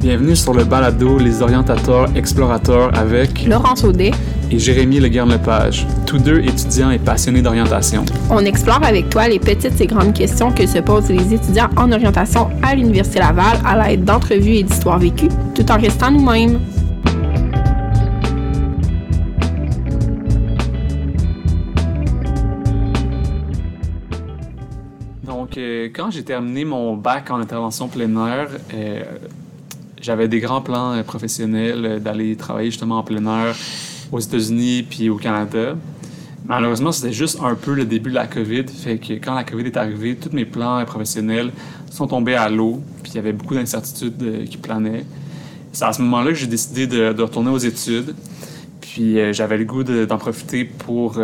Bienvenue sur le balado Les Orientateurs Explorateurs avec Laurence Audet et Jérémy Leguerne-Lepage, tous deux étudiants et passionnés d'orientation. On explore avec toi les petites et grandes questions que se posent les étudiants en orientation à l'Université Laval à l'aide d'entrevues et d'histoires vécues, tout en restant nous-mêmes. Donc, euh, quand j'ai terminé mon bac en intervention plein air, euh, j'avais des grands plans euh, professionnels euh, d'aller travailler justement en plein air aux États-Unis puis au Canada. Malheureusement, c'était juste un peu le début de la COVID. Fait que quand la COVID est arrivée, tous mes plans euh, professionnels sont tombés à l'eau. Puis il y avait beaucoup d'incertitudes qui planaient. C'est à ce moment-là que j'ai décidé de, retourner aux études. Puis j'avais le goût de- d'en profiter pour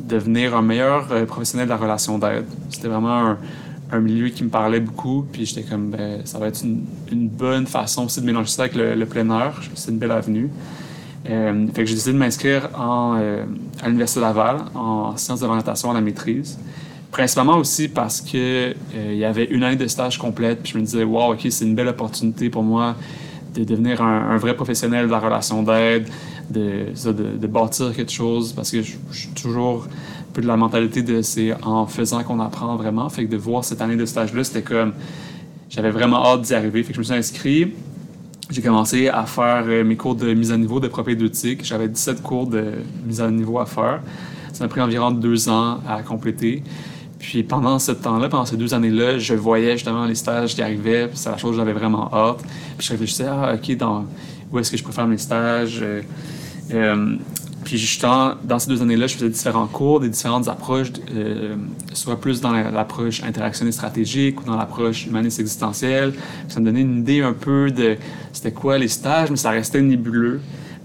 devenir un meilleur professionnel de la relation d'aide. C'était vraiment un, un milieu qui me parlait beaucoup. Puis j'étais comme, ben, ça va être une, une bonne façon aussi de mélanger ça avec le, le plein air. C'est une belle avenue. Euh, fait que j'ai décidé de m'inscrire en, euh, à l'Université Laval en sciences de l'orientation à la maîtrise. Principalement aussi parce que euh, y avait une année de stage complète. Puis je me disais, wow, OK, c'est une belle opportunité pour moi de devenir un, vrai professionnel de la relation d'aide, de, de, bâtir quelque chose. Parce que je, je suis toujours de la mentalité de c'est en faisant qu'on apprend vraiment. Fait que de voir cette année de stage-là, c'était comme. J'avais vraiment hâte d'y arriver. Fait que je me suis inscrit. J'ai commencé à faire euh, mes cours de mise à niveau de propédeutique. J'avais 17 cours de mise à niveau à faire. Ça m'a pris environ deux ans à compléter. Puis pendant ce temps-là, pendant ces deux années-là, je voyais justement les stages qui arrivaient. C'est la chose que j'avais vraiment hâte. Puis je réfléchissais, ah, OK, dans, où est-ce que je préfère mes stages? Euh, euh, puis justement, dans ces deux années-là, je faisais différents cours, des différentes approches, euh, soit plus dans la- l'approche interactionniste stratégique ou dans l'approche humaniste existentielle. Ça me donnait une idée un peu de c'était quoi les stages, mais ça restait nébuleux.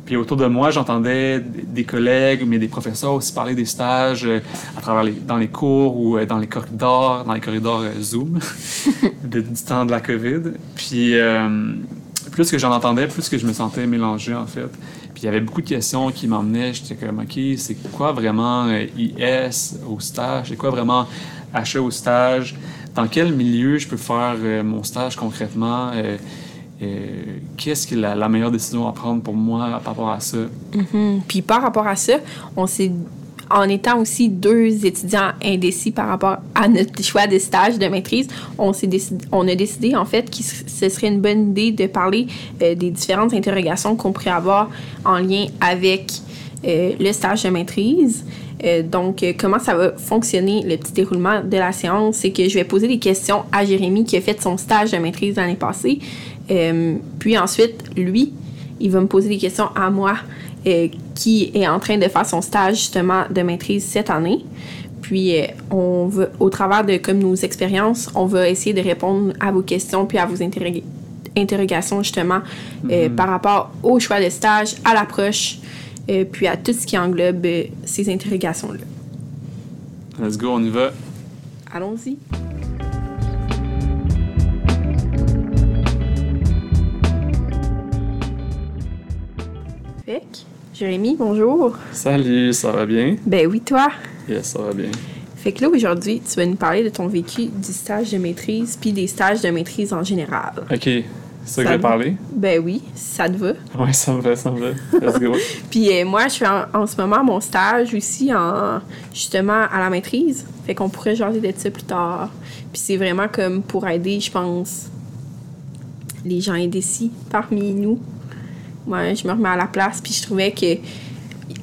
Puis autour de moi, j'entendais des collègues, mais des professeurs aussi parler des stages euh, à travers dans les cours ou euh, dans les corridors, dans les corridors Zoom du temps de la COVID. Puis plus que j'en entendais, plus que je me sentais mélangé en fait. Il y avait beaucoup de questions qui m'emmenaient. J'étais comme, OK, c'est quoi vraiment euh, IS au stage? C'est quoi vraiment HE au stage? Dans quel milieu je peux faire euh, mon stage concrètement? Euh, Qu'est-ce qui est la, meilleure décision à prendre pour moi par rapport à ça? Mhm. Puis par rapport à ça, on s'est en étant aussi deux étudiants indécis par rapport à notre choix de stage de maîtrise, on, a décidé en fait que ce serait une bonne idée de parler euh, des différentes interrogations qu'on pourrait avoir en lien avec euh, le stage de maîtrise. Euh, donc, comment ça va fonctionner le petit déroulement de la séance? C'est que je vais poser des questions à Jérémy qui a fait son stage de maîtrise l'année passée. Puis ensuite, lui, il va me poser des questions à moi qui est en train de faire son stage justement de maîtrise cette année. Puis euh, on va, au travers de comme nos expériences, on va essayer de répondre à vos questions puis à vos interroga- interrogations justement euh, par rapport au choix de stage, à l'approche, euh, puis à tout ce qui englobe euh, ces interrogations-là. Let's go, on y va. Allons-y. Fait Jérémy, bonjour. Salut, ça va bien? Ben oui, toi? Yes, ça va bien. Fait que là, aujourd'hui, tu vas nous parler de ton vécu du stage de maîtrise puis des stages de maîtrise en général. OK, c'est ça que je vais va? parler? Ben oui, ça te va. Ouais, ça me va, ça me va. Let's go. Puis euh, moi, je fais en, en ce moment mon stage aussi en justement à la maîtrise. Fait qu'on pourrait jaser de ça plus tard. Puis c'est vraiment comme pour aider, je pense, les gens indécis parmi nous. Moi, je me remets à la place, puis je trouvais que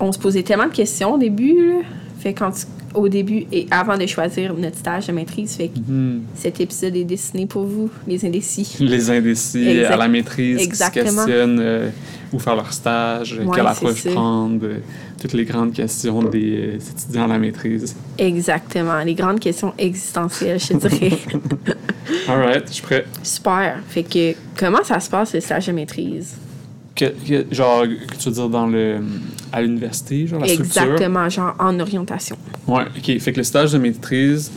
on se posait tellement de questions au début. Là. Fait quand tu- au début et avant de choisir notre stage de maîtrise, fait que Hmm. cet épisode est destiné pour vous, les indécis. Les indécis Exact- à la maîtrise qui se exactement. questionnent euh, où faire leur stage, Ouais, quelle approche prendre, euh, toutes les grandes questions des euh, étudiants à la maîtrise. Exactement, les grandes questions existentielles, je dirais. All right, je suis prêt. Super. Fait que comment ça se passe le stage de maîtrise? Que- que- genre, que tu veux dire dans le, à l'université, genre la structure? Exactement, genre en orientation. Ouais, OK. Fait que le stage de maîtrise,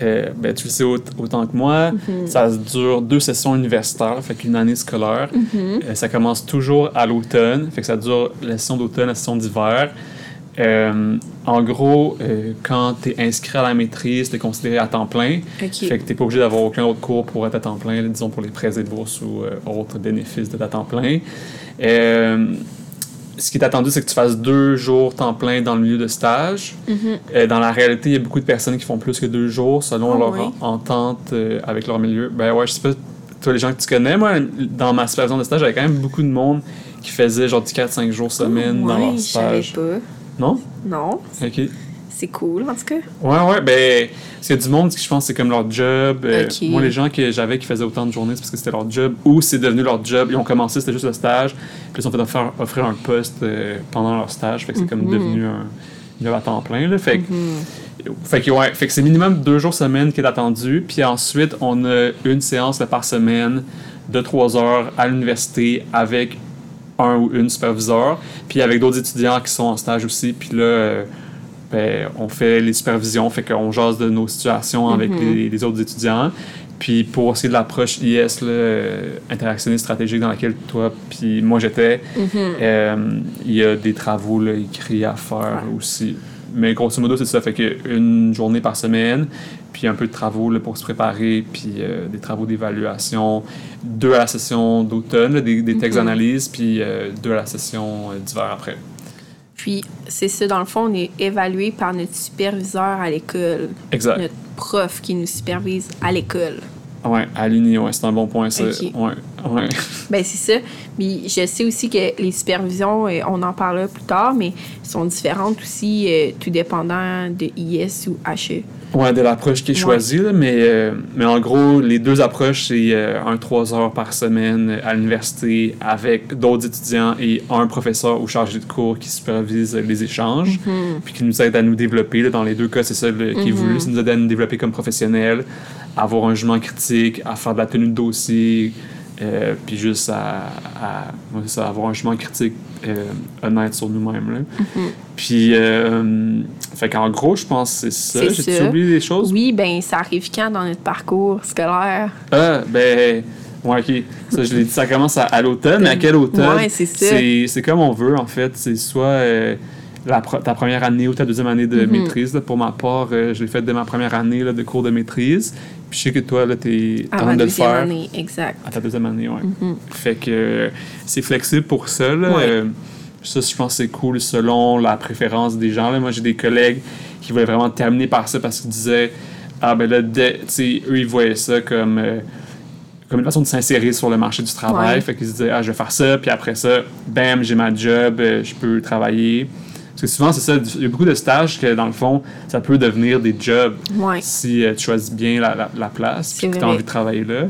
euh, ben, tu le sais aut- autant que moi, Mhm. ça dure deux sessions universitaires, fait qu'une année scolaire. Mhm. Euh, ça commence toujours à l'automne, fait que ça dure la session d'automne, la session d'hiver. Euh, en gros, euh, quand tu es inscrit à la maîtrise, tu es considéré à temps plein. Fait que tu n'es pas obligé d'avoir aucun autre cours pour être à temps plein, disons pour les prêts et bourses ou euh, autres bénéfices d'être à temps plein. Euh, ce qui est attendu, c'est que tu fasses deux jours temps plein dans le milieu de stage. Mhm. Euh, dans la réalité, il y a beaucoup de personnes qui font plus que deux jours selon Ah leur entente euh, avec leur milieu. Ben ouais, je sais pas, toi, les gens que tu connais, moi, dans ma supervision de stage, j'avais quand même beaucoup de monde qui faisait genre du 4-5 jours semaine dans Ouais, leur je savais stage. pas. Non? Non, OK. C'est cool en tout cas. Ouais, ouais, ben, a du monde qui, je pense, c'est comme leur job. Euh. Moi, les gens que j'avais qui faisaient autant de journées, c'est parce que c'était leur job, ou c'est devenu leur job. Ils ont commencé, c'était juste le stage, puis ils ont fait offrir, offrir un poste euh, pendant leur stage, fait que c'est comme Mhm. devenu un job à temps plein, là. Fait que, Mhm. fait que, ouais, fait que c'est minimum deux jours semaine qui est attendu, puis ensuite, on a une séance là, par semaine de trois heures à l'université avec un ou une superviseur, puis avec d'autres étudiants qui sont en stage aussi, puis là, euh, ben, on fait les supervisions, fait qu'on jase de nos situations avec Mhm. les, les autres étudiants. Puis pour ce qui est de l'approche IS, euh, interactionniste stratégique, dans laquelle toi puis moi j'étais, Mhm. euh, il y a des travaux là, écrits à faire Ouais. aussi. Mais grosso modo, c'est ça. Fait que une journée par semaine, puis un peu de travaux là, pour se préparer, puis euh, des travaux d'évaluation, deux à la session d'automne, des, des textes Mhm. d'analyse, puis euh, deux à la session d'hiver après. Puis c'est ça, dans le fond, on est évalué par notre superviseur à l'école, Exact. notre prof qui nous supervise à l'école. Ouais, à l'Uni, ouais, c'est un bon point, ça. Ouais, ouais. Ben c'est ça. Mais je sais aussi que les supervisions, euh, on en parlera plus tard, mais sont différentes aussi, euh, tout dépendant de IS ou. HE. Ouais, de l'approche qui est Ouais. choisie, là, mais, euh, mais en gros, les deux approches, c'est euh, un 3 heures par semaine à l'université avec d'autres étudiants et un professeur ou chargé de cours qui supervise les échanges, Mhm. puis qui nous aide à nous développer. là. dans les deux cas, c'est ça qui est voulu, c'est nous aider à nous développer comme professionnels, à avoir un jugement critique, à faire de la tenue de dossier, euh, puis juste à, ça, avoir un jugement critique euh, honnête sur nous-mêmes. là. Mhm. Puis, euh, fait qu'en gros, je pense que c'est ça. Ça. oublié des choses? Oui, ben ça arrive quand dans notre parcours scolaire? Ah, ben. Ouais, ok. Ça, je l'ai dit, ça commence à, à l'automne, mais à quel automne? Ouais, c'est ça. C'est comme on veut, en fait. C'est soit euh, la ta première année ou ta deuxième année de Mhm. maîtrise. là. Pour ma part, euh, je l'ai fait dès ma première année là, de cours de maîtrise. Puis je sais que toi, là, t'es en train de le deuxième faire. année, exact. À ta deuxième année, ouais. Mhm. Fait que euh, c'est flexible pour ça. Là. Ouais. Euh, ça, je pense que c'est cool selon la préférence des gens. Là. Moi, j'ai des collègues qui voulaient vraiment terminer par ça parce qu'ils disaient Ah, ben là, sais, eux, ils voyaient ça comme, euh, comme une façon de s'insérer sur le marché du travail. Ouais. Fait qu'ils se disaient Ah, je vais faire ça, puis après ça, bam, j'ai ma job, je peux travailler. Parce que souvent, c'est ça, il y a beaucoup de stages que, dans le fond, ça peut devenir des jobs Ouais. si euh, tu choisis bien la, la, la place puis que tu as envie de travailler là.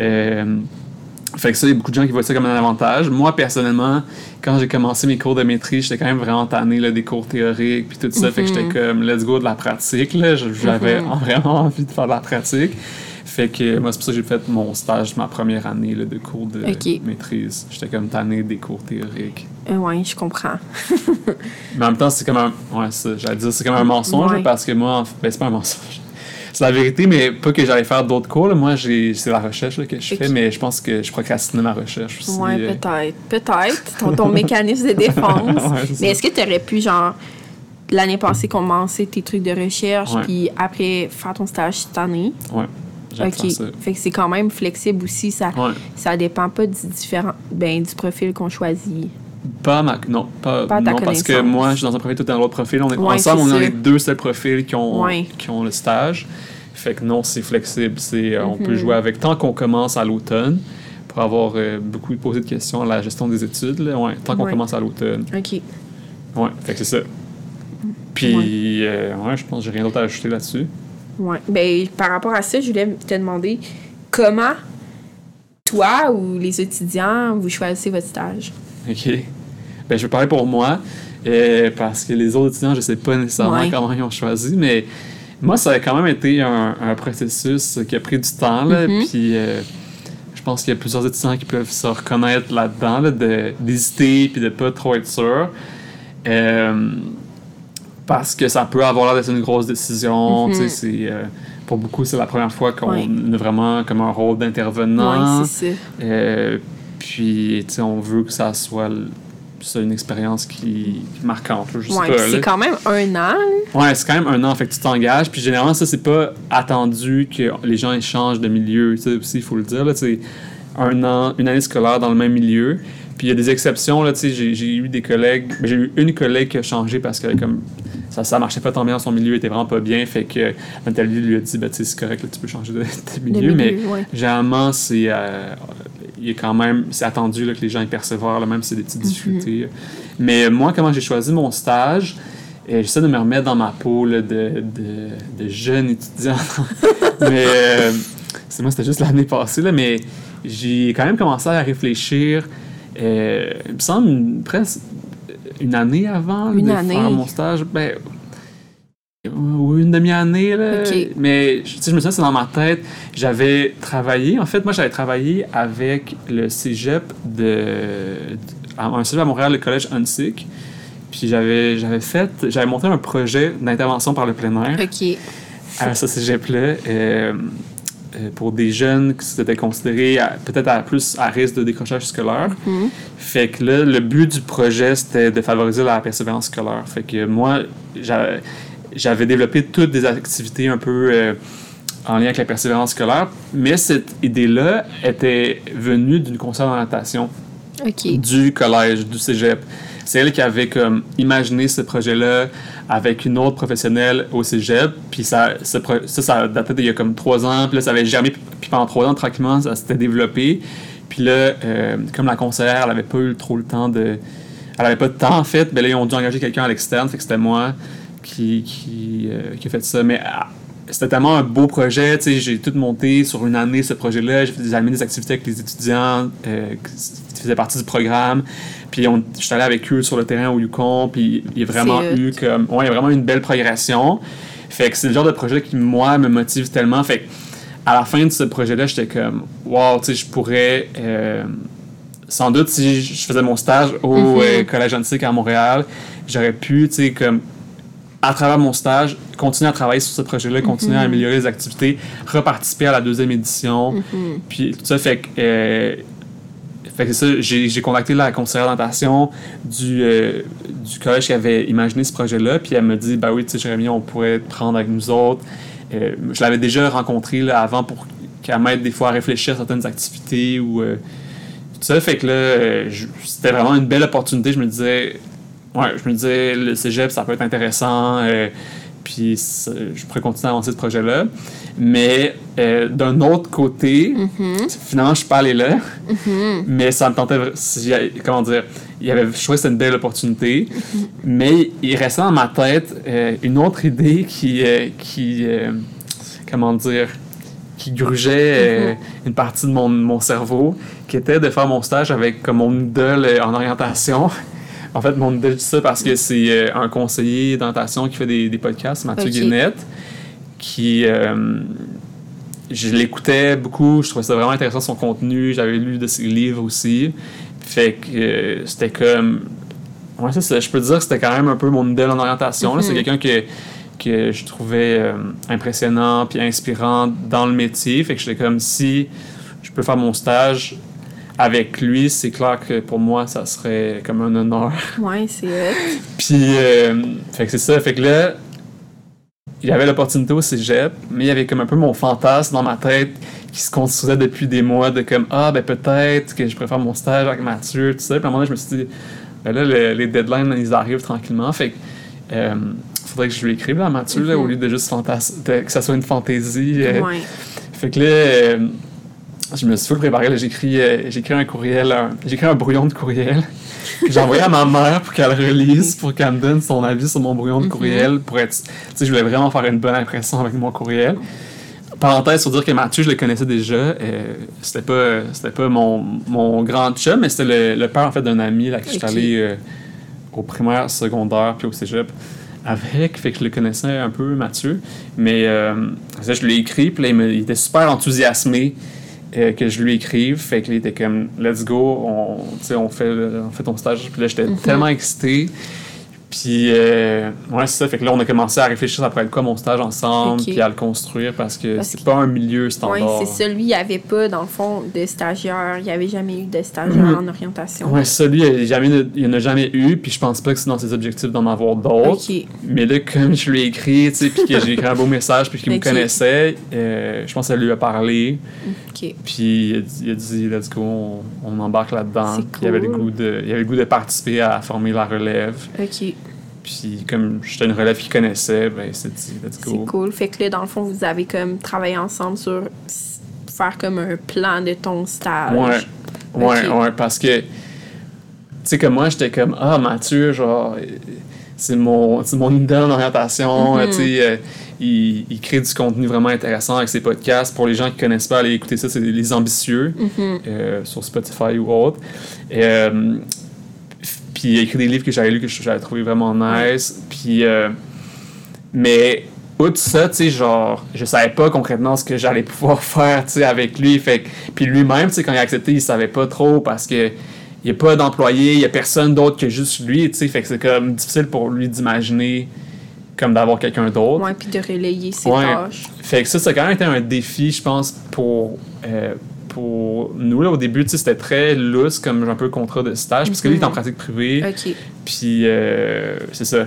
Euh, fait que ça, il y a beaucoup de gens qui voient ça comme un avantage. Moi, personnellement, quand j'ai commencé mes cours de maîtrise, j'étais quand même vraiment tanné là, des cours théoriques puis tout ça. Fait que j'étais Mhm. comme, let's go de la pratique. J'avais Mhm. vraiment envie de faire de la pratique. Fait que moi, c'est pour ça que j'ai fait mon stage ma première année là, de cours de maîtrise. J'étais comme tanné des cours théoriques. Euh, ouais, je comprends. Mais en même temps, c'est comme un. Ouais, j'allais dire, c'est comme un mensonge Ouais. parce que moi, ben, c'est pas un mensonge. C'est la vérité, mais pas que j'allais faire d'autres cours. là. Moi, j'ai, c'est la recherche là, que je fais, mais je pense que je procrastinais ma recherche aussi. Ouais, euh. peut-être. Peut-être. Ton, ton mécanisme de défense. Ouais, Mais est-ce que tu aurais pu, genre, l'année passée, commencer tes trucs de recherche, puis après faire ton stage cette année? Ouais, OK. ça. Fait que c'est quand même flexible aussi. Ça, Ouais. ça dépend pas du, différent, ben, du profil qu'on choisit. Pas ma. Non, pas, non parce que moi, je suis dans un profil, tout dans l'autre profil. On est, Ouais, ensemble, on est les deux seuls profils qui ont, Ouais. qui ont le stage. Fait que non, c'est flexible. C'est, euh, On peut Mhm. jouer avec tant qu'on commence à l'automne pour avoir euh, beaucoup posé de questions à la gestion des études. Là, ouais, tant qu'on commence à l'automne. OK. Ouais, fait que c'est ça. Puis, euh, ouais, je pense que j'ai rien d'autre à ajouter là-dessus. Ouais. Ben, par rapport à ça, je voulais te demander comment toi ou les étudiants, vous choisissez votre stage? OK. Ben, je vais parler pour moi, euh, parce que les autres étudiants, je sais pas nécessairement Ouais. comment ils ont choisi, mais moi, ça a quand même été un, un processus qui a pris du temps, là, Mhm. puis euh, je pense qu'il y a plusieurs étudiants qui peuvent se reconnaître là-dedans, là, de- d'hésiter puis de pas trop être sûr. Euh, parce que ça peut avoir l'air d'être une grosse décision, Mhm. c'est... euh, pour beaucoup, c'est la première fois qu'on a vraiment comme un rôle d'intervenant. Oui. Euh, puis, on veut que ça soit c'est une expérience qui, marquante. Ouais, c'est quand même un an. Ouais, c'est quand même un an, fait que tu t'engages. Puis généralement, ça, c'est pas attendu que les gens échangent de milieu. Tu sais, aussi, il faut le dire. Là, un an, une année scolaire dans le même milieu. Puis il y a des exceptions. Là, tu sais, j'ai, j'ai eu des collègues. ben, J'ai eu une collègue qui a changé parce que comme ça, ça marchait pas tant bien dans son milieu, était vraiment pas bien. Fait que Nathalie lui a dit ben, tu sais, c'est correct, là, tu peux changer de, milieu. mais ouais. généralement, c'est. euh, il est quand même. C'est attendu là, que les gens y persévèrent, là, même si c'est des petites difficultés. Mais moi, comment j'ai choisi mon stage, euh, j'essaie de me remettre dans ma peau là, de, de, de jeune étudiant. mais euh, c'est moi, c'était juste l'année passée, là, mais j'ai quand même commencé à réfléchir. Euh, il me semble presque une année avant Une de année. faire mon stage. Ben, ou une demi-année, là. Mais sais, je me souviens, c'est dans ma tête. J'avais travaillé, en fait, moi, j'avais travaillé avec le cégep de. de- à un cégep à Montréal, le collège Hunsick. Puis j'avais, j'avais fait, j'avais monté un projet d'intervention par le plein air OK. à ce cégep-là euh, pour des jeunes qui s'étaient considérés peut-être à plus à risque de décrochage scolaire. Mhm. Fait que là, le but du projet, c'était de favoriser la persévérance scolaire. Fait que moi, j'a- j'avais développé toutes des activités un peu euh, en lien avec la persévérance scolaire, mais cette idée-là était venue d'une conseillère d'orientation OK. du collège, du cégep. C'est elle qui avait imaginé ce projet-là avec une autre professionnelle au cégep. Puis ça, ça, ça datait d'il y a comme trois ans. Puis là, ça avait germé. Puis pendant trois ans, tranquillement, ça s'était développé. Puis là, euh, comme la conseillère, elle avait pas eu trop le temps de. Elle avait pas de temps, en fait. Ben là, ils ont dû engager quelqu'un à l'externe. Fait que c'était moi qui, qui, euh, qui a fait ça. Mais ah, c'était tellement un beau projet. Tu sais, j'ai tout monté sur une année, ce projet-là. J'ai fait des, animé des activités avec les étudiants euh, qui faisaient partie du programme. Puis je suis allé avec eux sur le terrain au Yukon. Puis il y a vraiment eu comme. Ouais, il y a vraiment une belle progression. Fait que c'est le genre de projet qui, moi, me motive tellement. Fait que à la fin de ce projet-là, j'étais comme, wow, tu sais, je pourrais. euh, sans doute, si je faisais mon stage au Mhm. euh, Collège Antique à Montréal, j'aurais pu, tu sais, comme à travers mon stage, continuer à travailler sur ce projet-là, continuer à améliorer les activités, reparticiper à la deuxième édition, Mhm. puis tout ça fait que, euh, fait que ça, j'ai contacté la conseillère d'orientation du, euh, du collège qui avait imaginé ce projet-là, puis elle me dit, bah oui, tu sais, Jérémy, on pourrait te prendre avec nous autres. Euh, je l'avais déjà rencontré là, avant pour qu'elle m'aide des fois à réfléchir à certaines activités ou euh, tout ça. Fait que là, c'était vraiment une belle opportunité. Je me disais, ouais, je me disais, le cégep, ça peut être intéressant. euh, puis je pourrais continuer à avancer ce projet-là. Mais euh, d'un autre côté, finalement, je suis pas allé là. Mais ça me tentait. j'ai- Comment dire il avait, Je trouvais que c'était une belle opportunité. Mais il restait dans ma tête euh, une autre idée qui. euh, qui euh, comment dire qui grugeait euh, une partie de mon, mon cerveau, qui était de faire mon stage avec comme mon idole euh, en orientation. En fait, je dis ça parce que c'est euh, un conseiller d'orientation qui fait des, des podcasts, Mathieu Ok. Guénette, qui. euh, je l'écoutais beaucoup, je trouvais ça vraiment intéressant son contenu, j'avais lu de ses livres aussi. Fait que euh, c'était comme. Ouais, ça, c'est- je peux dire que c'était quand même un peu mon idole en orientation. C'est Mhm. quelqu'un que, que je trouvais euh, impressionnant puis inspirant dans le métier. Fait que j'étais comme si je peux faire mon stage avec lui, c'est clair que pour moi, ça serait comme un honneur. Ouais, c'est hot. Puis, euh, fait que c'est ça. Fait que là, il y avait l'opportunité au cégep, mais il y avait comme un peu mon fantasme dans ma tête qui se construisait depuis des mois de comme, ah, ben peut-être que je préfère mon stage avec Mathieu, tout ça. Puis à un moment donné, je me suis dit, ben là, le- les deadlines, ils arrivent tranquillement. Fait que, euh, faudrait que je lui écrive là, à Mathieu, là, Mhm. au lieu de juste de- que ça soit une fantaisie. euh, Ouais. fait que là, euh, je me suis full préparé. J'ai écrit, un courriel, écrit un brouillon de courriel que j'ai envoyé à ma mère pour qu'elle le relise, pour qu'elle me donne son avis sur mon brouillon de Mhm. courriel. Pour être, je voulais vraiment faire une bonne impression avec mon courriel. Parenthèse sur dire que Mathieu, je le connaissais déjà. Euh, c'était pas, c'était pas mon, mon grand chum, mais c'était le, le père en fait d'un ami là, que j'étais Ok. allé euh, au primaire, secondaire, puis au cégep avec. Fait que je le connaissais un peu, Mathieu. Mais euh, ça, je lui ai écrit, puis là, il, me- il était super enthousiasmé euh, que je lui écrive. Fait qu'il était comme, let's go, on, tu sais, on, fait, on fait ton stage. Puis là, j'étais tellement excité. Puis, euh, ouais, c'est ça. Fait que là, on a commencé à réfléchir après quoi mon stage ensemble, puis à le construire parce que Parce c'est que- pas un milieu Oui, standard. c'est ça. Lui, il n'y avait pas, dans le fond, de stagiaire. Il n'y avait jamais eu de stagiaire Mhm. en orientation. Ouais, ça, lui, il y a jamais- il y en a jamais eu, puis je pense pas que c'est dans ses objectifs d'en avoir d'autres. Mais là, comme je lui ai écrit, tu sais, puis que j'ai écrit un beau message, puis qu'il me connaissait, euh, je pense qu'elle lui a parlé, puis il a dit, il a dit let's go, on, on embarque là-dedans. Il avait le goût de, il avait le goût de participer à former la relève. OK. Puis comme j'étais une relève qu'il connaissait, ben il s'est dit let's C'est go. cool. Fait que là, dans le fond, vous avez comme travaillé ensemble sur faire comme un plan de ton stage. Ouais, ouais, ouais, parce que, tu sais, que moi, j'étais comme, ah, Mathieu, genre, c'est mon, c'est mon idole en orientation, Mhm. tu sais, euh, il, il crée du contenu vraiment intéressant avec ses podcasts. Pour les gens qui connaissent pas, allez écouter ça, c'est Les Ambitieux, Mhm. euh, sur Spotify ou autre. Et, euh, puis il a écrit des livres que j'avais lus que j'avais trouvé vraiment nice. Puis, euh, mais outre ça, tu sais, genre, je savais pas concrètement ce que j'allais pouvoir faire, tu sais, avec lui. Fait puis lui-même, tu sais, quand il a accepté, il savait pas trop parce que il n'y a pas d'employé, il y a personne d'autre que juste lui, tu sais. Fait que c'est comme difficile pour lui d'imaginer comme d'avoir quelqu'un d'autre. Ouais, puis de relayer ses Ouais. tâches. Fait que ça, ça a quand même été un défi, je pense, pour, euh, pour nous. Là, au début, c'était très loose comme un peu contrat de stage, parce que lui, il est en Mhm. pratique privée. Puis, euh, c'est ça.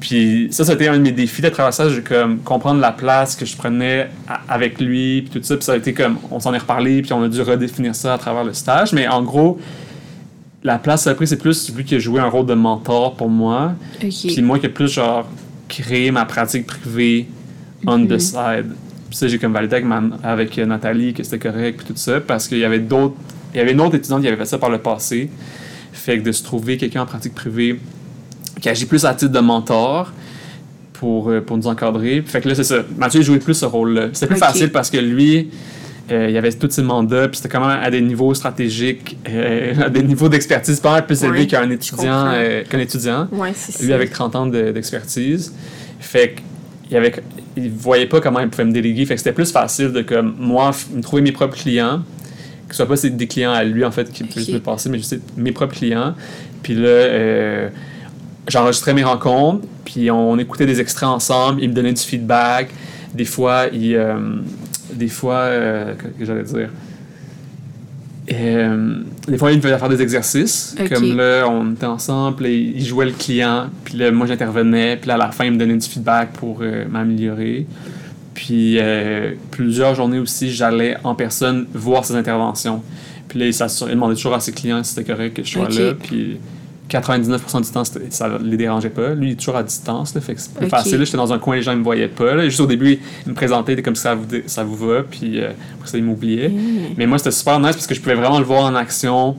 Puis, ça, c'était un de mes défis de travers ça, de comme comprendre la place que je prenais avec lui, puis tout ça. Puis, ça a été comme, on s'en est reparlé, puis on a dû redéfinir ça à travers le stage. Mais en gros, la place que ça a pris, c'est plus lui qui a joué un rôle de mentor pour moi. Puis moi qui ai plus genre créé ma pratique privée on Mhm. the side. Puis ça, j'ai comme validé avec, ma- avec Nathalie que c'était correct puis tout ça parce qu'il y avait d'autres. Il y avait une autre étudiante qui avait fait ça par le passé. Fait que de se trouver quelqu'un en pratique privée qui agit plus à titre de mentor pour, euh, pour nous encadrer. Fait que là, c'est ça. Mathieu jouait plus ce rôle-là. C'était plus facile parce que lui, euh, il avait tous ses mandats, puis c'était quand même à des niveaux stratégiques, euh, à des niveaux d'expertise pas mal plus Ouais, élevés qu'un étudiant. euh, qu'un étudiant. Ouais, c'est ça. Lui avec 30 ans de- d'expertise. fait qu'il avait, il voyait pas comment il pouvait me déléguer. Fait que c'était plus facile de comme moi me trouver mes propres clients. Que ce soit pas des clients à lui en fait qui puissent me passer, mais juste mes propres clients. Puis là, euh, j'enregistrais mes rencontres, puis on écoutait des extraits ensemble, il me donnait du feedback. Des fois, il. euh, des fois, euh, que j'allais dire? Euh, des fois, il me faisait faire des exercices. Comme là, on était ensemble, là, il jouait le client, puis là, moi, j'intervenais, puis là, à la fin, il me donnait du feedback pour euh, m'améliorer. Puis euh, plusieurs journées aussi, j'allais en personne voir ses interventions. Puis là, il, il demandait toujours à ses clients si c'était correct que je sois là. Puis 99% du temps, ça les dérangeait pas. Lui, il est toujours à distance, là, fait que c'est plus facile. J'étais dans un coin, les gens ne me voyaient pas. Là. Juste au début, il me était comme ça vous, ça vous va, puis euh, après ça, il m'oubliait. Mm. Mais moi, c'était super nice parce que je pouvais vraiment le voir en action,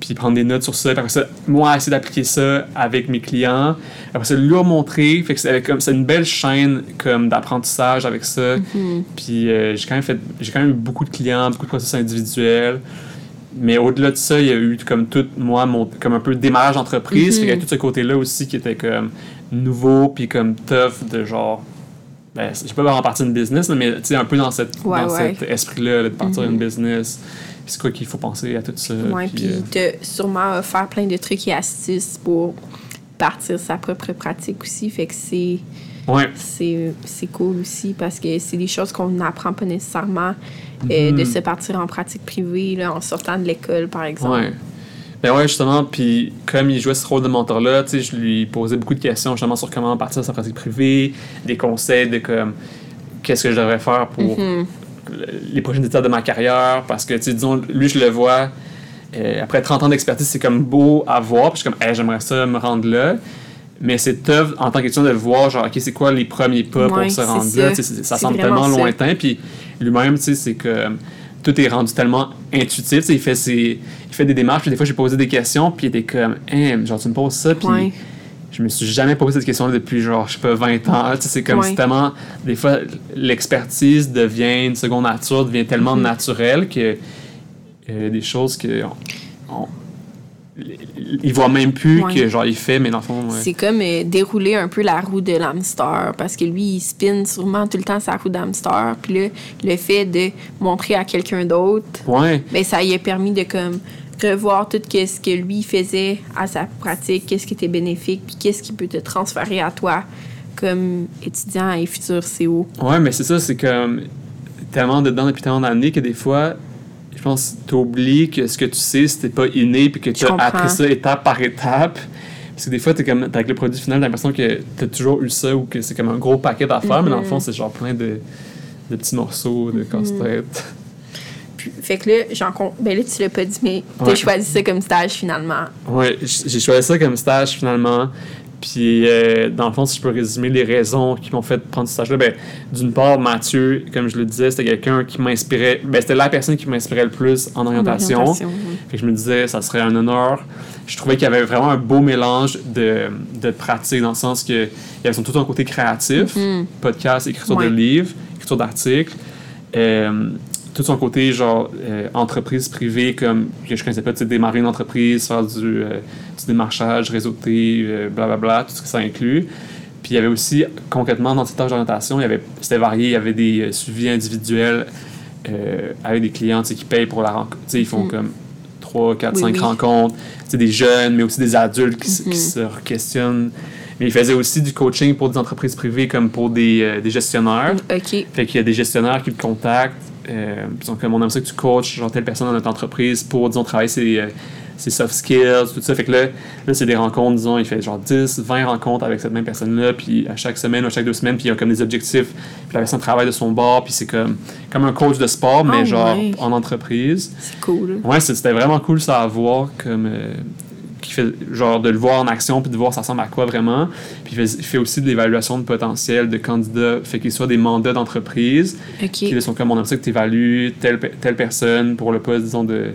puis prendre des notes sur ça. Puis après ça, moi, essayer d'appliquer ça avec mes clients. Après ça, leur montrer. Fait que c'est avec comme- c'est une belle chaîne comme d'apprentissage avec ça. Mhm. Puis euh, j'ai quand même fait, j'ai quand même eu beaucoup de clients, beaucoup de processus individuels. Mais au-delà de ça, il y a eu comme tout, moi, mon, comme un peu démarrage d'entreprise. Mhm. Qu'il y a tout ce côté-là aussi qui était comme nouveau, puis comme tough, de genre. Ben, je sais pas vraiment partir d'une business, mais tu sais, un peu dans, cette, Ouais, dans ouais. cet esprit-là, là, de partir Mhm. d'une business. Puis c'est quoi qu'il faut penser à tout ça. Ouais, puis, puis euh, de sûrement faire plein de trucs et astuces pour partir sa propre pratique aussi. Fait que c'est ouais. c'est c'est cool aussi parce que c'est des choses qu'on n'apprend pas nécessairement euh, de se partir en pratique privée là, en sortant de l'école, par exemple. Ouais. Ben ouais, justement, puis comme il jouait ce rôle de mentor-là, tu sais, je lui posais beaucoup de questions justement sur comment partir de sa pratique privée, des conseils de comme qu'est-ce que je devrais faire pour Mhm. le- les prochaines étapes de ma carrière, parce que, tu sais, disons, lui, je le vois, euh, après 30 ans d'expertise, c'est comme beau à voir, puis je suis comme, hey, j'aimerais ça me rendre là. Mais c'est tough en tant qu'étudiant de voir, genre, OK, c'est quoi les premiers pas Ouais, pour se rendre ça. là? Ça semble tellement ça. lointain. Puis lui-même, tu sais, c'est que euh, tout est rendu tellement intuitif. Il fait, ses, il fait des démarches, puis des fois, j'ai posé des questions, puis il était comme, hein, genre, tu me poses ça, puis Ouais. je me suis jamais posé cette question-là depuis, genre, je sais pas, 20 ans. Tu sais, c'est comme si tellement, des fois, l'expertise devient une seconde nature, devient tellement Mhm. naturelle que euh, des choses que. on- on- il voit même plus Ouais. que, genre, il fait, mais dans le fond. ouais. C'est comme euh, dérouler un peu la roue de l'hamster parce que lui, il spin sûrement tout le temps sa roue d'hamster. Puis là, le fait de montrer à quelqu'un d'autre, Ouais. ben, ça lui a permis de comme revoir tout ce que lui faisait à sa pratique, qu'est-ce qui était bénéfique, puis qu'est-ce qui peut te transférer à toi comme étudiant et futur CO. Ouais, mais c'est ça, c'est comme tellement dedans depuis tellement d'années que des fois, je pense que tu oublies que ce que tu sais, c'était pas inné, puis que tu as appris ça étape par étape. Parce que des fois, t'es comme, avec le produit final, t'as l'impression que t'as toujours eu ça ou que c'est comme un gros paquet d'affaires, mais dans le fond, c'est genre plein de, de petits morceaux de casse-tête. Fait que là, j'en ben là, tu l'as pas dit, mais t'as choisi ça comme stage finalement. Ouais, j'ai choisi ça comme stage finalement. Puis, euh, dans le fond, si je peux résumer les raisons qui m'ont fait prendre ce stage-là, ben, d'une part, Mathieu, comme je le disais, c'était quelqu'un qui m'inspirait, ben, c'était la personne qui m'inspirait le plus en orientation. fait que je me disais, ça serait un honneur. Je trouvais qu'il y avait vraiment un beau mélange de, de pratiques, dans le sens que y avait tout un côté créatif, mm-hmm. podcast, écriture de livres, écriture d'articles. Euh, tout son côté genre euh, entreprise privée comme que je connaissais pas tu sais démarrer une entreprise faire du, euh, du démarchage réseauté blablabla bla, bla, tout ce que ça inclut puis il y avait aussi concrètement dans cette tâche d'orientation c'était varié il y avait des suivis individuels avec des clients tu sais, qui payent pour la rencontre tu sais ils font mm. comme 3, 4, 5 rencontres. C'est des jeunes, mais aussi des adultes qui, qui mm-hmm. se questionnent mais il faisait aussi du coaching pour des entreprises privées comme pour des, euh, des gestionnaires. OK. Fait qu'il y a des gestionnaires qui le contactent. Euh, disons comme on aime ça que tu coaches genre telle personne dans notre entreprise pour, disons, travailler ses, euh, ses soft skills, tout ça. Fait que là, là c'est des rencontres, disons, il fait genre 10, 20 rencontres avec cette même personne-là, puis à chaque semaine ou à chaque deux semaines, puis il y a comme des objectifs, puis la personne travaille de son bord, puis c'est comme, comme un coach de sport, mais ah, genre en entreprise. C'est cool. Ouais, c'était vraiment cool ça à voir comme. Euh, qui fait genre de le voir en action puis de voir ça ressemble à quoi vraiment. Puis il fait, aussi de l'évaluation de potentiel de candidats, fait qu'il soit des mandats d'entreprise. Qui sont comme on aime ça que tu évalues telle, telle personne pour le poste, disons, de,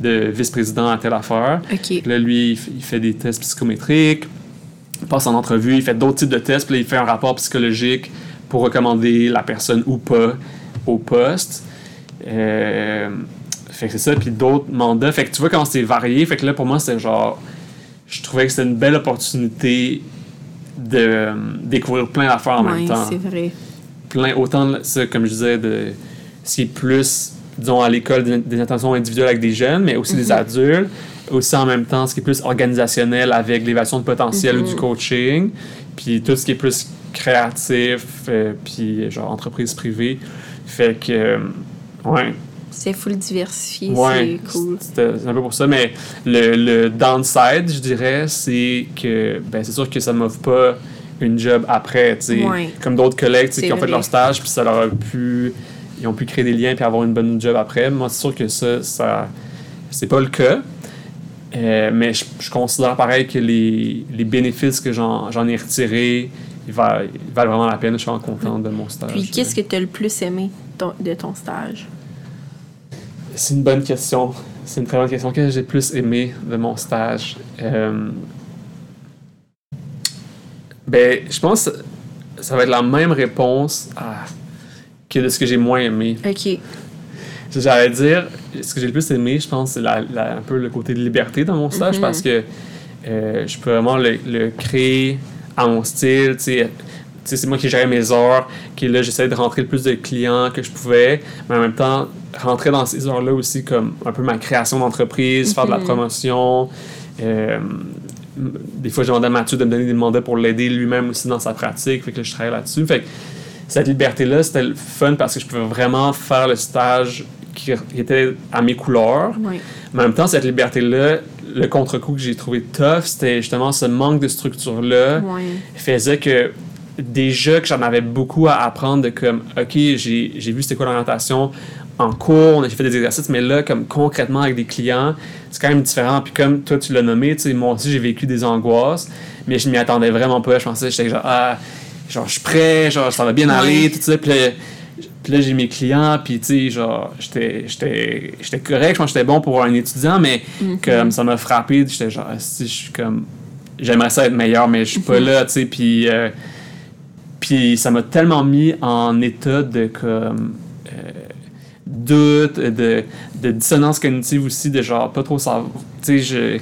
de vice-président à telle affaire. Là, lui, il fait des tests psychométriques, il passe en entrevue, il fait d'autres types de tests, puis là, il fait un rapport psychologique pour recommander la personne ou pas au poste. Euh, fait que c'est ça, puis d'autres mandats. Fait que tu vois comment c'est varié. Fait que là, pour moi, c'est genre je trouvais que c'était une belle opportunité de euh, découvrir plein d'affaires en même temps. c'est vrai. Plein, autant, ça, comme je disais, de ce qui est plus, disons, à l'école, des, intentions individuelles avec des jeunes, mais aussi des mhm. adultes. Aussi, en même temps, ce qui est plus organisationnel avec l'évaluation de potentiel ou du mhm. coaching. Puis tout ce qui est plus créatif, euh, puis genre entreprise privée. Fait que, euh, ouais, c'est full diversifié, c'est cool. C'est un peu pour ça, mais le, le downside, je dirais, c'est que ben, c'est sûr que ça ne m'offre pas une job après, tu sais. Comme d'autres collègues qui ont fait leur stage, puis ça leur a pu. Ils ont pu créer des liens puis avoir une bonne job après. Moi, c'est sûr que ça, ça c'est pas le cas. Euh, mais je, considère pareil que les, les bénéfices que j'en ai retirés, ils valent, vraiment la peine. Je suis content de mon stage. Puis, qu'est-ce que tu as le plus aimé de ton stage? C'est une bonne question. C'est une très bonne question. Qu'est-ce que j'ai plus aimé de mon stage? Euh, ben, je pense que ça va être la même réponse que de ce que j'ai moins aimé. OK. J'allais dire, ce que j'ai le plus aimé, je pense, c'est un peu le côté de liberté dans mon stage mm-hmm. parce que euh, je peux vraiment le, le, créer à mon style. Tu sais, c'est moi qui gérais mes heures, qui là, j'essayais de rentrer le plus de clients que je pouvais, mais en même temps, rentrer dans ces heures-là aussi comme un peu ma création d'entreprise, faire de la mhm. promotion. Euh, des fois, j'ai demandé à Mathieu de me donner des mandats pour l'aider lui-même aussi dans sa pratique, fait que je travaille là-dessus. Fait que cette liberté-là, c'était le fun parce que je pouvais vraiment faire le stage qui était à mes couleurs. Mais en même temps, cette liberté-là, le contre-coup que j'ai trouvé tough, c'était justement ce manque de structure-là faisait que déjà que j'en avais beaucoup à apprendre de comme, OK, j'ai vu c'était quoi l'orientation en cours, on a fait des exercices, mais là, comme concrètement avec des clients, c'est quand même différent. Puis comme toi, tu l'as nommé, tu sais, moi aussi, j'ai vécu des angoisses, mais je m'y attendais vraiment pas. Je pensais, j'étais genre, ah, genre, je suis prêt, genre, ça va bien aller, tout ça. Puis là, j'ai mes clients, puis tu sais, genre, j'étais correct, je pense que j'étais bon pour un étudiant, mais mm-hmm. comme ça m'a frappé, j'étais genre, si je suis comme, j'aimerais ça être meilleur, mais je suis pas mm-hmm. là, tu sais, puis... Euh, puis ça m'a tellement mis en état de comme euh, doute, de, de, dissonance cognitive aussi, de genre pas trop savoir. Tu sais,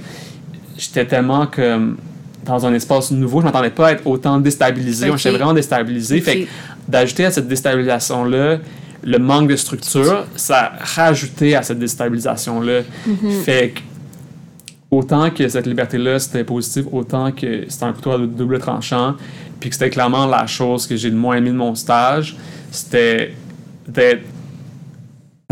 j'étais tellement comme dans un espace nouveau, je m'attendais pas à être autant déstabilisé. J'étais vraiment déstabilisé. Fait d'ajouter à cette déstabilisation-là, le manque de structure, ça rajoutait à cette déstabilisation-là. Mm-hmm. Fait que autant que cette liberté-là, c'était positif, autant que c'était un couteau à double tranchant, puis que c'était clairement la chose que j'ai le moins aimé de mon stage, c'était d'être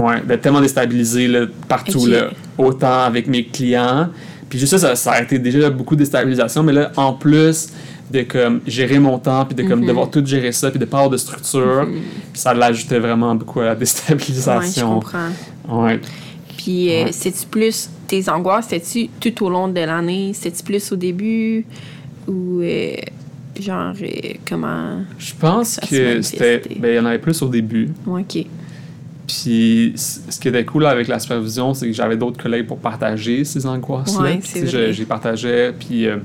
ouais, tellement déstabilisé là, partout, là, autant avec mes clients. Puis juste ça, ça, a été déjà beaucoup de déstabilisation, mais là, en plus de comme gérer mon temps, puis de comme Mhm. devoir tout gérer ça, puis de pas avoir de structure, ça l'ajoutait vraiment beaucoup à la Ouais, je déstabilisation. comprends. Ouais. Puis, euh, Ouais. c'est-tu plus tes angoisses, c'était-tu tout au long de l'année? C'était-tu plus au début? Ou, euh, genre, euh, comment. Je pense que c'était. Ben, il y en avait plus au début. Ouais, ok. Puis ce qui était cool avec la supervision, c'est que j'avais d'autres collègues pour partager ces angoisses-là. Ouais, Puis, je- partageais. Puis euh,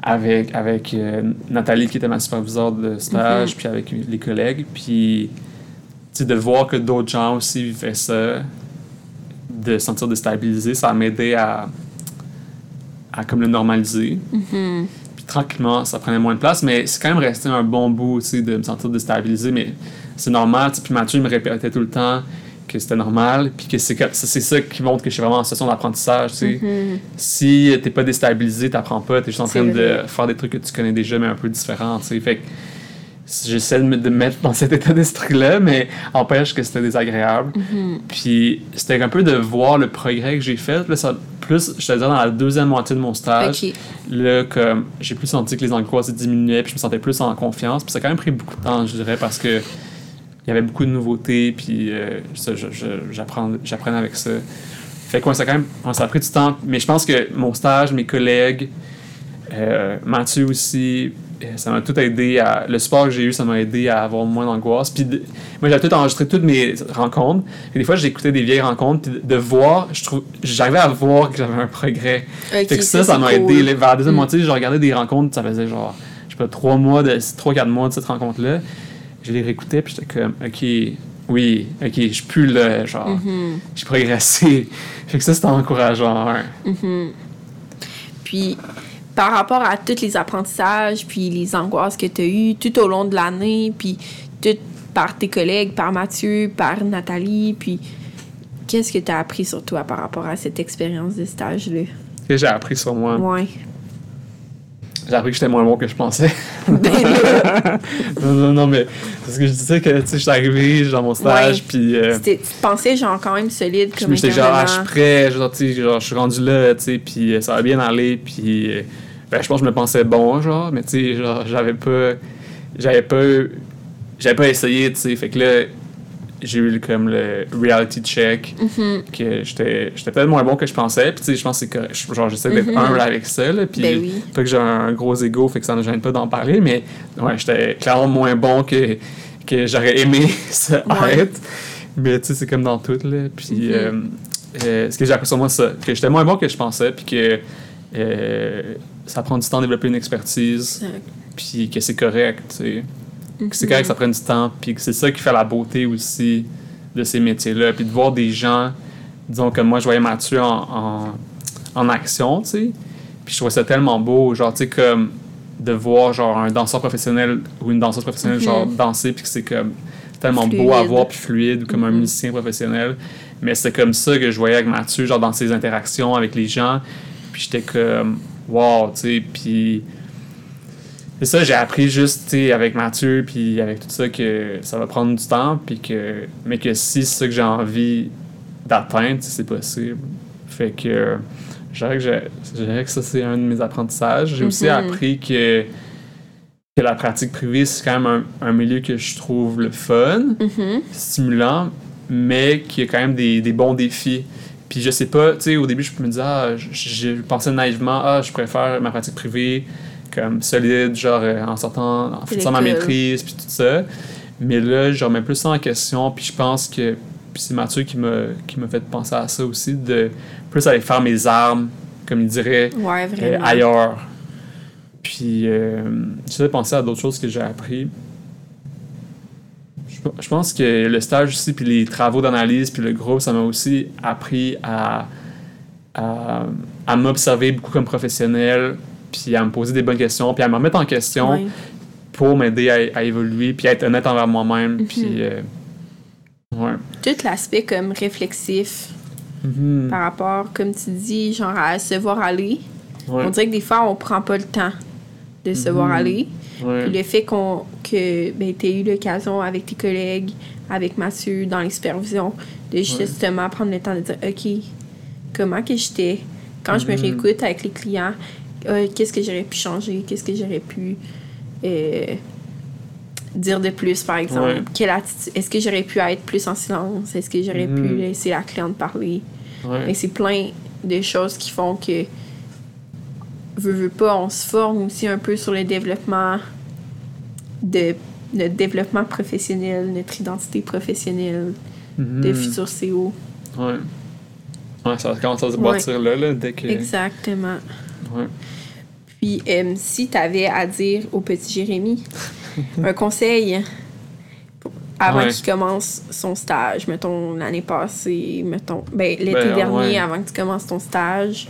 avec, avec euh, Nathalie, qui était ma superviseure de stage, Mhm. puis avec les collègues. Puis tu sais, de voir que d'autres gens aussi vivaient ça, de se sentir déstabilisé, ça m'aidait à, à comme le normaliser. Mhm. Puis tranquillement, ça prenait moins de place, mais c'est quand même resté un bon bout, tu sais, de me sentir déstabilisé, mais c'est normal, puis Mathieu il me répétait tout le temps que c'était normal, puis que c'est ça qui montre que je suis vraiment en situation d'apprentissage, tu sais. Mhm. Si t'es pas déstabilisé, t'apprends pas, t'es juste en train de faire des trucs que tu connais déjà, mais un peu différents, tu sais. Fait que j'essaie de me mettre dans cet état d'esprit-là, mais empêche que c'était désagréable. Mhm. Puis c'était un peu de voir le progrès que j'ai fait. Là, ça, plus, je te dirais, dans la deuxième moitié de mon stage, Ok. là, comme j'ai plus senti que les angoisses diminuaient, puis je me sentais plus en confiance. Puis ça a quand même pris beaucoup de temps, je dirais, parce que il y avait beaucoup de nouveautés, puis euh, j'apprenais avec ça. Fait que ouais, ça a quand même ça a pris du temps. Mais je pense que mon stage, mes collègues, euh, Mathieu aussi, ça m'a tout aidé à. Le support que j'ai eu, ça m'a aidé à avoir moins d'angoisse. Puis de- moi, j'avais tout enregistré toutes mes rencontres. Et des fois, j'écoutais des vieilles rencontres, puis de, voir, je trouve, j'arrivais à voir que j'avais un progrès. Ok, Fait que ça, ça m'a cool. aidé. Vers la deuxième Mm. moitié, je regardais des rencontres, ça faisait genre, je sais pas, trois mois, de, trois, quatre mois de cette rencontre-là. Je les réécoutais, puis j'étais comme, OK, oui, OK, je suis plus là, genre, Mhm. j'ai progressé. Fait que ça, c'était encourageant. Mhm. Puis, par rapport à tous les apprentissages, puis les angoisses que tu as eues tout au long de l'année, puis tout par tes collègues, par Mathieu, par Nathalie, puis qu'est-ce que tu as appris sur toi par rapport à cette expérience de stage-là? Que j'ai appris sur moi. Ouais. J'ai appris que j'étais moins bon que je pensais. Ben non, non, non, mais parce que je disais que, tu sais, je suis arrivé dans mon stage, puis. euh, tu pensais genre quand même solide comme me j'étais genre, ah, je suis prêt, genre, tu sais, genre, je suis rendu là, tu sais, puis euh, ça va bien aller, puis euh, ben, je pense que je me pensais bon, genre, mais tu sais, genre, j'avais pas, j'avais pas, j'avais pas essayé, tu sais, fait que là, j'ai eu comme le reality check, Mhm. que j'étais, j'étais peut-être moins bon que je pensais, puis tu sais, je pense que c'est genre, j'essaie d'être Mhm. humble avec ça, là, puis Ben oui. pas que j'ai un gros ego, fait que ça ne gêne pas d'en parler, mais ouais, j'étais clairement moins bon que, que j'aurais aimé ça Ouais. être. Mais tu sais, c'est comme dans tout, là. Puis Mhm. euh, euh, ce que j'ai appris sur moi, c'est ça, que j'étais moins bon que je pensais, puis que euh, ça prend du temps de développer une expertise, puis que c'est correct, tu sais. Que c'est Mhm. correct que ça prenne du temps, puis que c'est ça qui fait la beauté aussi de ces métiers-là. Puis de voir des gens, disons comme moi, je voyais Mathieu en, en, en action, tu sais. Puis je trouvais ça tellement beau, genre, tu sais, comme de voir genre un danseur professionnel ou une danseuse professionnelle, Mhm. genre, danser, puis que c'est comme tellement beau à voir, puis fluide, ou comme un Mhm. musicien professionnel. Mais c'est comme ça que je voyais avec Mathieu, genre dans ses interactions avec les gens. Puis j'étais comme, wow, tu sais, puis c'est ça, j'ai appris juste, tu sais, avec Mathieu, puis avec tout ça, que ça va prendre du temps, puis que, mais que si c'est ça que j'ai envie d'atteindre, c'est possible. Fait que, je dirais que, que ça, c'est un de mes apprentissages. J'ai aussi Mhm. appris que, que la pratique privée, c'est quand même un, un milieu que je trouve le fun, Mhm. stimulant, mais qui a quand même des, des bons défis. Puis je sais pas, tu sais, au début, je me disais, ah, je, je pensais naïvement, ah, je préfère ma pratique privée comme solide, genre euh, en sortant, en faisant ma maîtrise, puis tout ça. Mais là, je remets plus ça en question, puis je pense que c'est Mathieu qui m'a qui m'a fait penser à ça aussi, de plus aller faire mes armes, comme il dirait, Ouais, euh, ailleurs. Puis, euh, j'essaie de penser à d'autres choses que j'ai appris. Je, pense que le stage aussi, puis les travaux d'analyse, puis le groupe, ça m'a aussi appris à, à, à m'observer beaucoup comme professionnel, puis à me poser des bonnes questions, puis à me remettre en question pour m'aider à, à évoluer, puis à être honnête envers moi-même. Mhm. Puis, euh, ouais. Tout l'aspect comme réflexif Mhm. par rapport, comme tu dis, genre à se voir aller. Ouais. On dirait que des fois, on prend pas le temps de se Mhm. voir aller. Ouais. Puis le fait qu'on que ben, tu eu l'occasion avec tes collègues, avec Mathieu, dans les supervisions, de justement prendre le temps de dire OK, comment que j'étais? Quand je me Mhm. réécoute avec les clients, euh, qu'est-ce que j'aurais pu changer, qu'est-ce que j'aurais pu euh, dire de plus, par exemple? Ouais. Quelle attitude Est-ce que j'aurais pu être plus en silence? Est-ce que j'aurais pu Mhm. laisser la cliente parler? Ouais. mais c'est plein de choses qui font que, veux, veux pas, on se forme aussi un peu sur le développement de notre développement professionnel, notre identité professionnelle de Mhm. futur CO. Ouais. Ouais, ça commence à se Ouais. bâtir là, là, dès que. Exactement. Ouais. Puis, euh, si tu avais à dire au petit Jérémy un conseil pour- avant Ouais. qu'il commence son stage, mettons l'année passée, mettons, ben, l'été Ben, dernier, ouais. avant que tu commences ton stage,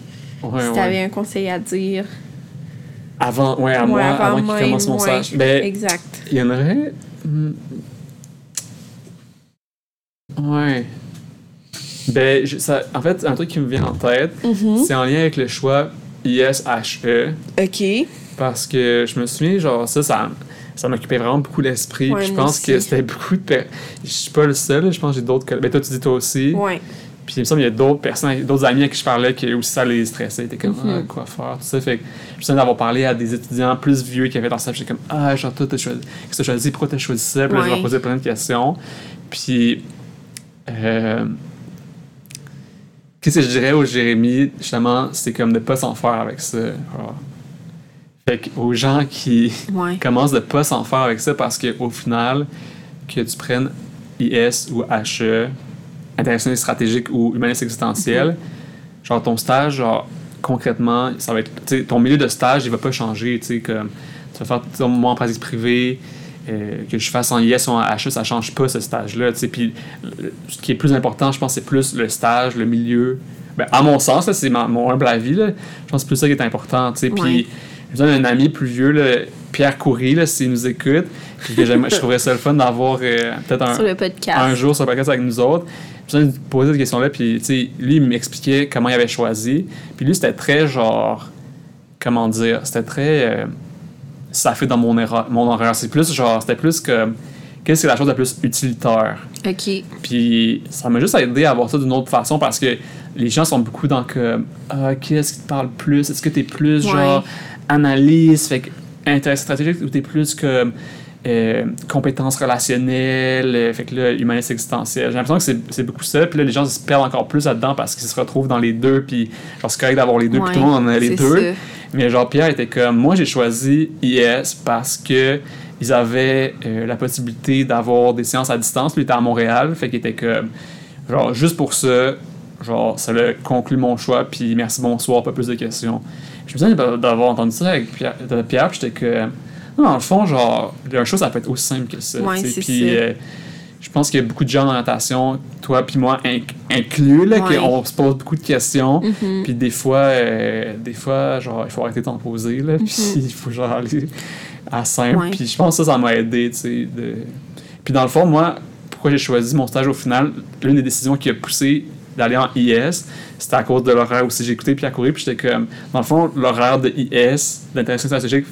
Ouais, si tu avais un conseil à dire, Avant, ouais, à moi, avant, même, qu'il commence mon stage. Ben, Exact. il y en aurait. hmm. Ouais. Ben, je- ça, en fait, un truc qui me vient en tête, Mhm. c'est en lien avec le choix ISHE. OK. Parce que je me souviens, genre, ça, ça, ça m'occupait vraiment beaucoup l'esprit. Ouais, je pense que c'était beaucoup de. Je suis pas le seul, je pense que j'ai d'autres collègues. Ben, toi, tu dis toi aussi. Ouais. Puis il me semble qu'il y a d'autres personnes, d'autres amis à qui je parlais qui aussi ça les stressait. T'es comme, Mhm. ah, quoi faire, tout ça. Fait que je me souviens d'avoir parlé à des étudiants plus vieux qui avaient dans ça. J'étais comme, ah, genre, toi, t'as choisi, qu'est-ce que t'as choisi, pourquoi t'as choisi ça? Puis là, je leur posais plein de questions. Puis, euh, qu'est-ce que je dirais au Jérémy, justement, c'est comme de pas s'en faire avec ça. Fait qu'aux gens qui Ouais. commencent de pas s'en faire avec ça parce qu'au final, que tu prennes IS ou HE, intéressant stratégique ou humaniste existentiel, genre ton stage, genre concrètement, ça va être, ton milieu de stage, il va pas changer, tu sais, comme tu vas faire, moi en pratique privée, euh, que je fasse en IS ou en HE, ça change pas ce stage-là, tu sais, puis le- ce qui est plus important, je pense, c'est plus le stage, le milieu. Ben, à mon sens, c'est mon humble avis, là, je pense que c'est plus ça qui est important, tu sais, Ouais. puis j'ai besoin d'un ami plus vieux, là, Pierre Coury, là, s'il nous écoute, puis que je trouverais ça le fun d'avoir euh, peut-être un, un jour sur le podcast avec nous autres. Besoin de poser cette question-là, puis lui, il m'expliquait comment il avait choisi. Puis lui, c'était très genre. Comment dire C'était très. euh, ça fait dans mon, erreur, mon horaire. C'est plus genre. C'était plus comme. Qu'est-ce que c'est la chose la plus utilitaire OK. puis ça m'a juste aidé à voir ça d'une autre façon parce que les gens sont beaucoup dans comme ah, qu'est-ce qui te parle plus? Est-ce que t'es plus Ouais. genre analyse, fait que intérêt stratégique ou t'es plus comme euh, compétences relationnelles, euh, fait que là, humaniste existentiel. J'ai l'impression que c'est- beaucoup ça, puis là, les gens se perdent encore plus là-dedans parce qu'ils se retrouvent dans les deux, puis genre, c'est correct d'avoir les deux, puis tout le monde en a les deux. ça. Mais genre Pierre était comme moi j'ai choisi IS parce que ils avaient euh, la possibilité d'avoir des séances à distance. Lui était à Montréal, fait qu'il était comme genre juste pour ça, genre ça a conclu mon choix puis merci bonsoir, pas plus de questions. Je me souviens d'avoir entendu ça avec Pierre, Pierre puis j'étais que dans le fond genre un chose ça peut être aussi simple que ça. Ouais, puis ça. euh, je pense qu'il y a beaucoup de gens en natation, toi puis moi inc- inclus, là, Ouais. qu'on se pose beaucoup de questions. Mhm. Puis des fois, euh, des fois, genre, il faut arrêter de t'en poser, là. Puis il faut genre aller à simple. Puis je pense que ça, ça m'a aidé, tu sais. De... Puis dans le fond, moi, pourquoi j'ai choisi mon stage au final, l'une des décisions qui a poussé d'aller en IS, c'était à cause de l'horaire aussi. J'ai écouté Pierre Coury, puis j'étais comme, dans le fond, l'horaire de IS, d'intéressant stratégique,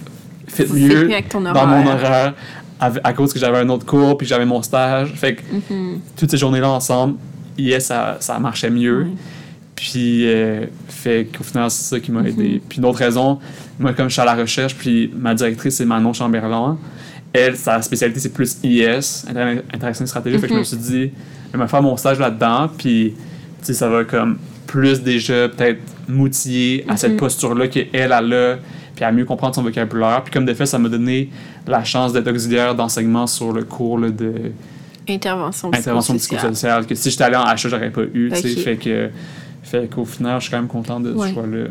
fit mieux mieux avec ton dans mon horaire. à cause que j'avais un autre cours, puis j'avais mon stage. Fait que Mhm. toutes ces journées-là ensemble, IS, ça, ça marchait mieux. Puis, euh, fait qu'au final, c'est ça qui m'a aidé. Puis, une autre raison, moi, comme je suis à la recherche, puis ma directrice, c'est Manon Chamberlain, elle, sa spécialité, c'est plus IS, inter- interaction stratégique. Fait que je me suis dit, je vais faire mon stage là-dedans, puis, tu sais, ça va comme plus déjà peut-être m'outiller à cette posture-là qu'elle, elle a, puis à mieux comprendre son vocabulaire. Puis, comme de fait, ça m'a donné la chance d'être auxiliaire d'enseignement sur le cours là, de Intervention intervention psychosociale. que si j'étais allé en HA, j'aurais pas eu. tu sais. Ok. Fait que fait qu'au final, je suis quand même content de Ouais. ce choix-là.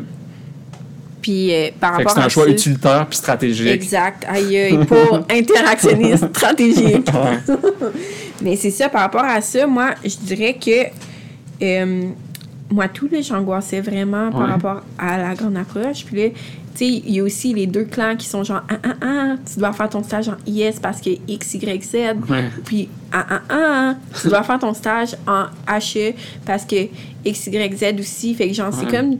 Puis euh, par Fait que rapport c'est un à choix utilitaire puis stratégique. Exact. Aïe, aïe, pour interactionniste stratégique. Mais c'est ça, par rapport à ça, moi, je dirais que euh, moi, tout, là, j'angoissais vraiment par Ouais. rapport à la grande approche. Puis là, tu sais, il y a aussi les deux clans qui sont genre, ah, ah, ah, tu dois faire ton stage en IS parce que X, Y, Z. Ouais. Puis, ah, ah, ah, tu dois faire ton stage en HE parce que X, Y, Z aussi. Fait que, genre, c'est comme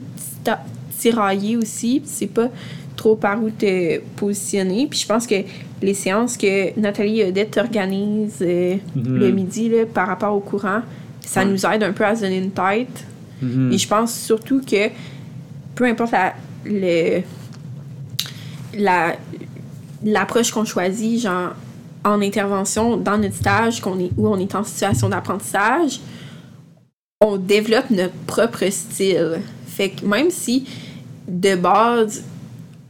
tiraillé aussi. puis C'est pas trop par où te positionner. Puis je pense que les séances que Nathalie et Odette organisent euh, le midi là, par rapport au courant, ça Ouais. nous aide un peu à se donner une tête. Mhm. Et je pense surtout que peu importe le, la, l'approche qu'on choisit, genre en intervention, dans notre stage, où on est en situation d'apprentissage, on développe notre propre style. Fait que même si de base,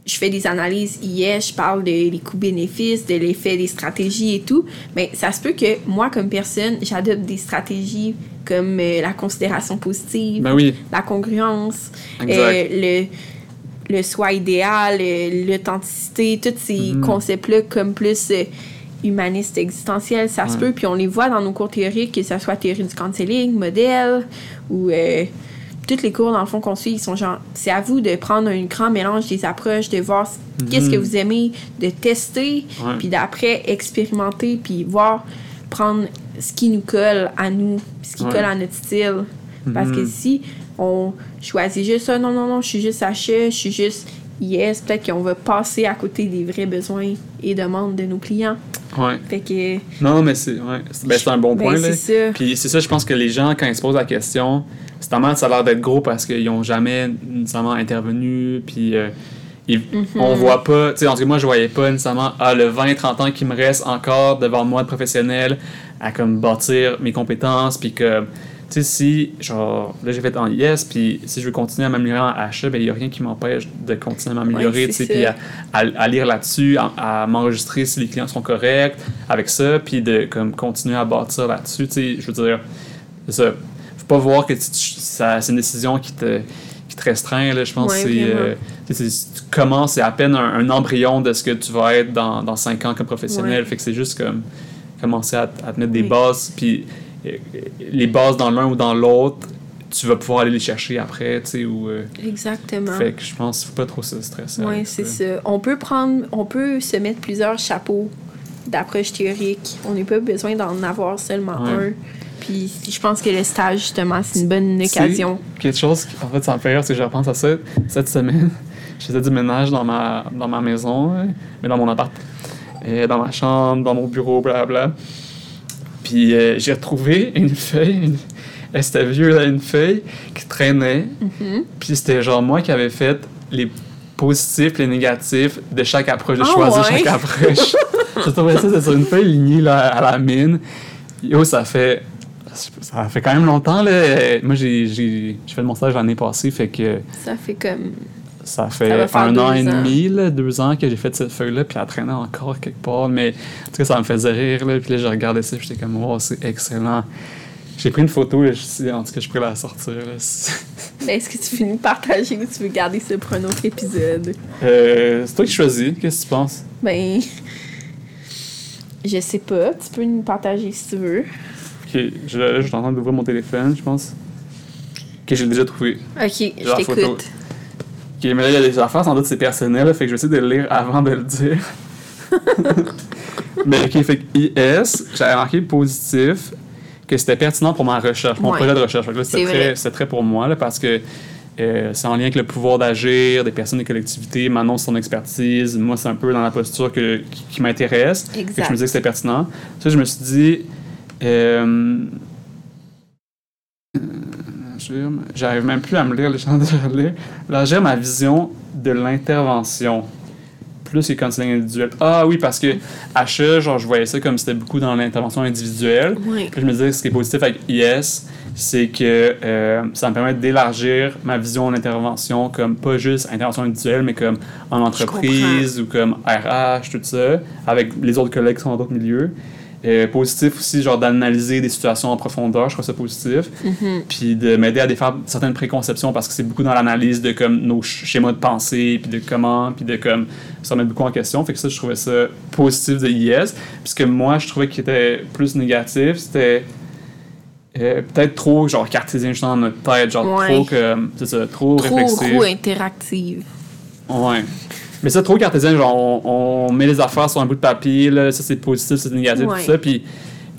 je fais des analyses IS, je parle de les coûts-bénéfices, de l'effet des stratégies et tout, mais ça se peut que moi, comme personne, j'adopte des stratégies comme euh, la considération positive, Ben oui, la congruence, euh, le, le soi idéal, euh, l'authenticité, tous ces Mhm. concepts-là comme plus humanistes, existentiels, ça se peut. Puis on les voit dans nos cours théoriques, que ce soit théorie du counseling, modèle, ou tous les cours, dans le fond, qu'on suit, ils sont genre, c'est à vous de prendre un grand mélange des approches, de voir c- qu'est-ce que Mhm. vous aimez, de tester, Ouais. puis d'après expérimenter, puis voir, prendre ce qui nous colle à nous, ce qui Ouais. colle à notre style. Parce que Mhm. si on choisit juste ça, non, non, non, je suis juste HE, je suis juste IS, peut-être qu'on va passer à côté des vrais besoins et demandes de nos clients. Ouais. Fait que. Non, mais c'est ouais. c'est- ben, un bon ben, point. là. c'est ça. Puis c'est ça, je pense que les gens, quand ils se posent la question, c'est tellement ça a l'air d'être gros parce qu'ils n'ont jamais nécessairement intervenu. Puis euh, ils- Mhm. on voit pas, tu sais, en tout cas, moi, je voyais pas nécessairement, ah, le 20-30 ans qui me reste encore devant moi de professionnel à comme bâtir mes compétences. Puis que, tu sais, si, genre, là, j'ai fait en IS, puis si je veux continuer à m'améliorer en HE, ben, il n'y a rien qui m'empêche de continuer à m'améliorer, Ouais, tu sais, puis à, à- à lire là-dessus, à, à m'enregistrer si les clients sont corrects avec ça, puis de comme continuer à bâtir là-dessus. Tu sais, je veux dire, c'est ça. Faut pas voir que c'est une décision qui te, qui te restreint. Là. Je pense Ouais, c'est, euh, tu c'est- tu commences, c'est à peine un, un embryon de ce que tu vas être dans, dans 5 ans comme professionnel. Ouais. Fait que c'est juste comme commencer à, à te mettre des bases, puis les bases dans l'un ou dans l'autre, tu vas pouvoir aller les chercher après, tu sais, ou... euh, Exactement. fait que je pense qu'il faut pas trop se stresser. Oui, c'est ça. On peut prendre, on peut se mettre plusieurs chapeaux d'approche théorique. On n'a pas besoin d'en avoir seulement Ouais. un. Puis je pense que le stage, justement, c'est une bonne occasion. Quelque chose qui, en fait, ça me fait rire, c'est que je repense à ça. Cette semaine, je faisais du ménage dans ma, dans ma maison, hein, mais dans mon appart. Et dans ma chambre, dans mon bureau, blablabla. Puis euh, j'ai retrouvé une feuille, une- c'était vieux, là, une feuille qui traînait. Mhm. Puis c'était genre moi qui avais fait les positifs, les négatifs de chaque approche. J'ai Ah choisi ouais? chaque approche. J'ai trouvé ça, c'était sur une feuille lignée là, à la mine. Yo, ça fait. Ça fait quand même longtemps, là. Moi, j'ai j'ai- j'ai fait mon stage l'année passée, fait que Ça fait comme. Ça fait Ça un an et demi, là, deux ans que j'ai fait cette feuille-là, puis elle traînait encore quelque part. Mais en tout cas, ça me faisait rire, là. Puis là, je regardais ça, puis j'étais comme, wow, c'est excellent. J'ai pris une photo, là, je en tout cas, je pourrais la sortir, là. Ben, Est-ce que tu finis de partager ou tu veux garder ça pour un autre épisode? Euh, c'est toi qui choisis, qu'est-ce que tu penses? Ben. Je sais pas. Tu peux nous partager si tu veux. Ok, je, là, je suis en train d'ouvrir mon téléphone, je pense. Ok, j'ai déjà trouvé. Ok, je t'écoute. Ok, mais là, il y a des affaires, sans doute, c'est personnel, là, fait que je vais essayer de le lire avant de le dire. mais ok, fait que IS, j'avais marqué positif, que c'était pertinent pour ma recherche, mon Ouais. projet de recherche. Fait que là, c'était C'est très, très pour moi, là, parce que euh, c'est en lien avec le pouvoir d'agir des personnes des collectivités. Manon, son expertise. Moi, c'est un peu dans la posture que, qui, qui m'intéresse. Fait que je me disais que c'était pertinent. Ça, je me suis dit. Euh, J'arrive même plus à me lire, les gens de relire. L'agir ma vision de l'intervention. Plus les counseling individuel. Ah oui, parce que HE, genre, je voyais ça comme c'était beaucoup dans l'intervention individuelle. Oui. Puis je me disais que ce qui est positif avec IS, c'est que euh, ça me permet d'élargir ma vision de l'intervention comme pas juste intervention individuelle, mais comme en entreprise ou comme RH, tout ça, avec les autres collègues qui sont dans d'autres milieux. Euh, positif aussi, genre d'analyser des situations en profondeur, je trouve ça positif. Mhm. Puis de m'aider à défaire certaines préconceptions parce que c'est beaucoup dans l'analyse de comme nos sch- schémas de pensée, puis de comment, puis de comme ça remet beaucoup en question. Fait que ça, je trouvais ça positif de IS. Puis ce que moi, je trouvais qui était plus négatif, c'était euh, peut-être trop, genre, cartésien, juste dans notre tête, genre, Ouais. trop, comme, c'est ça, trop, Trop, réflexif. trop interactive. Ouais. Mais ça, trop cartésien, genre, on, on met les affaires sur un bout de papier, là, ça c'est positif, c'est négatif, Ouais. tout ça, puis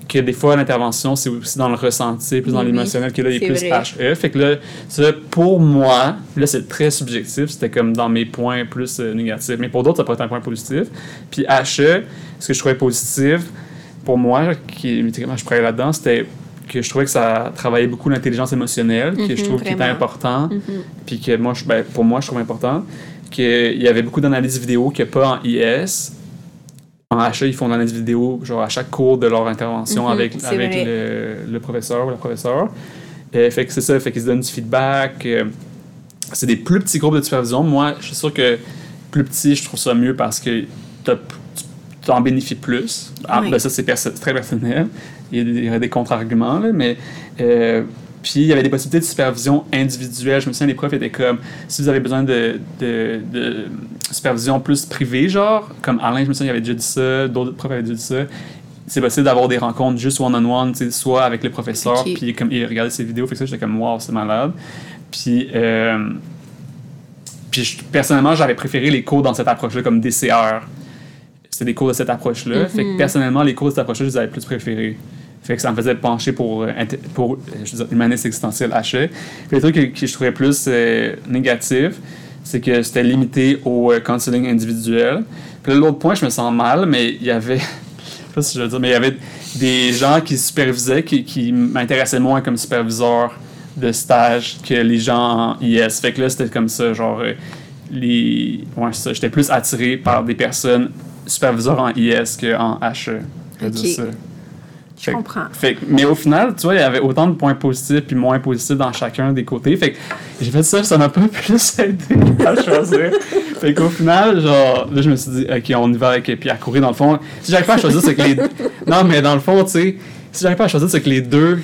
que des fois, l'intervention, c'est aussi dans le ressenti, plus dans Oui, l'émotionnel, que là, il est plus vrai. HE. Fait que là, ça, pour moi, là, c'est très subjectif, c'était comme dans mes points plus euh, négatifs. Mais pour d'autres, ça peut être un point positif. Puis HE, ce que je trouvais positif, pour moi, qui, quand je travaillais là-dedans, c'était que je trouvais que ça travaillait beaucoup l'intelligence émotionnelle, que je Mhm, trouve qui était important Mhm. puis que moi, je- ben, pour moi, je trouve important qu'il y avait beaucoup d'analyses vidéo qu'il n'y a pas en IS. En HA, ils font l'analyse vidéo genre à chaque cours de leur intervention Mhm, avec, avec le, le professeur ou la professeure. Euh, fait que c'est ça, fait qu'ils se donnent du feedback. euh, c'est des plus petits groupes de supervision. Moi, je suis sûr que plus petit, je trouve ça mieux parce que tu en bénéficies plus. Ah, Oui. ben ça, c'est perso- très personnel. Il y a des, contre-arguments, mais. euh, puis il y avait des possibilités de supervision individuelle. Je me souviens, les profs étaient comme si vous avez besoin de, de, de supervision plus privée, genre, comme Alain, je me souviens, il avait déjà dit ça, d'autres profs avaient déjà dit ça. C'est possible d'avoir des rencontres juste one-on-one, soit avec le professeur, puis comme il regardait ses vidéos, fait que ça, j'étais comme, wow, c'est malade. Puis, euh, puis personnellement, j'avais préféré les cours dans cette approche-là comme DCR. C'était des cours de cette approche-là. Fait que personnellement, les cours de cette approche-là, je les avais plus préférés. Fait que ça me faisait pencher pour, euh, pour euh, je veux dire, humaniste existentiel HE. Puis les trucs que, que je trouvais plus euh, négatifs, c'est que c'était limité au euh, counseling individuel. Puis l'autre point, je me sens mal, mais il y avait, je sais pas si je veux dire, mais il y avait des gens qui supervisaient, qui, qui m'intéressaient moins comme superviseur de stage que les gens en IS. Fait que là, c'était comme ça, genre, euh, les... Ouais, ça, j'étais plus attiré par des personnes superviseurs en IS qu'en HE. Je vais dire Ok. ça. Je Fait comprends. Fait mais au final, tu vois, il y avait autant de points positifs puis moins positifs dans chacun des côtés. Fait que j'ai fait ça, ça m'a pas plus aidé à choisir. fait qu'au final, genre, là, je me suis dit, OK, on y va avec Pierre Coury. Dans le fond, si j'arrive pas à choisir, c'est que les. Non, mais dans le fond, tu sais, si j'arrive pas à choisir, c'est que les deux,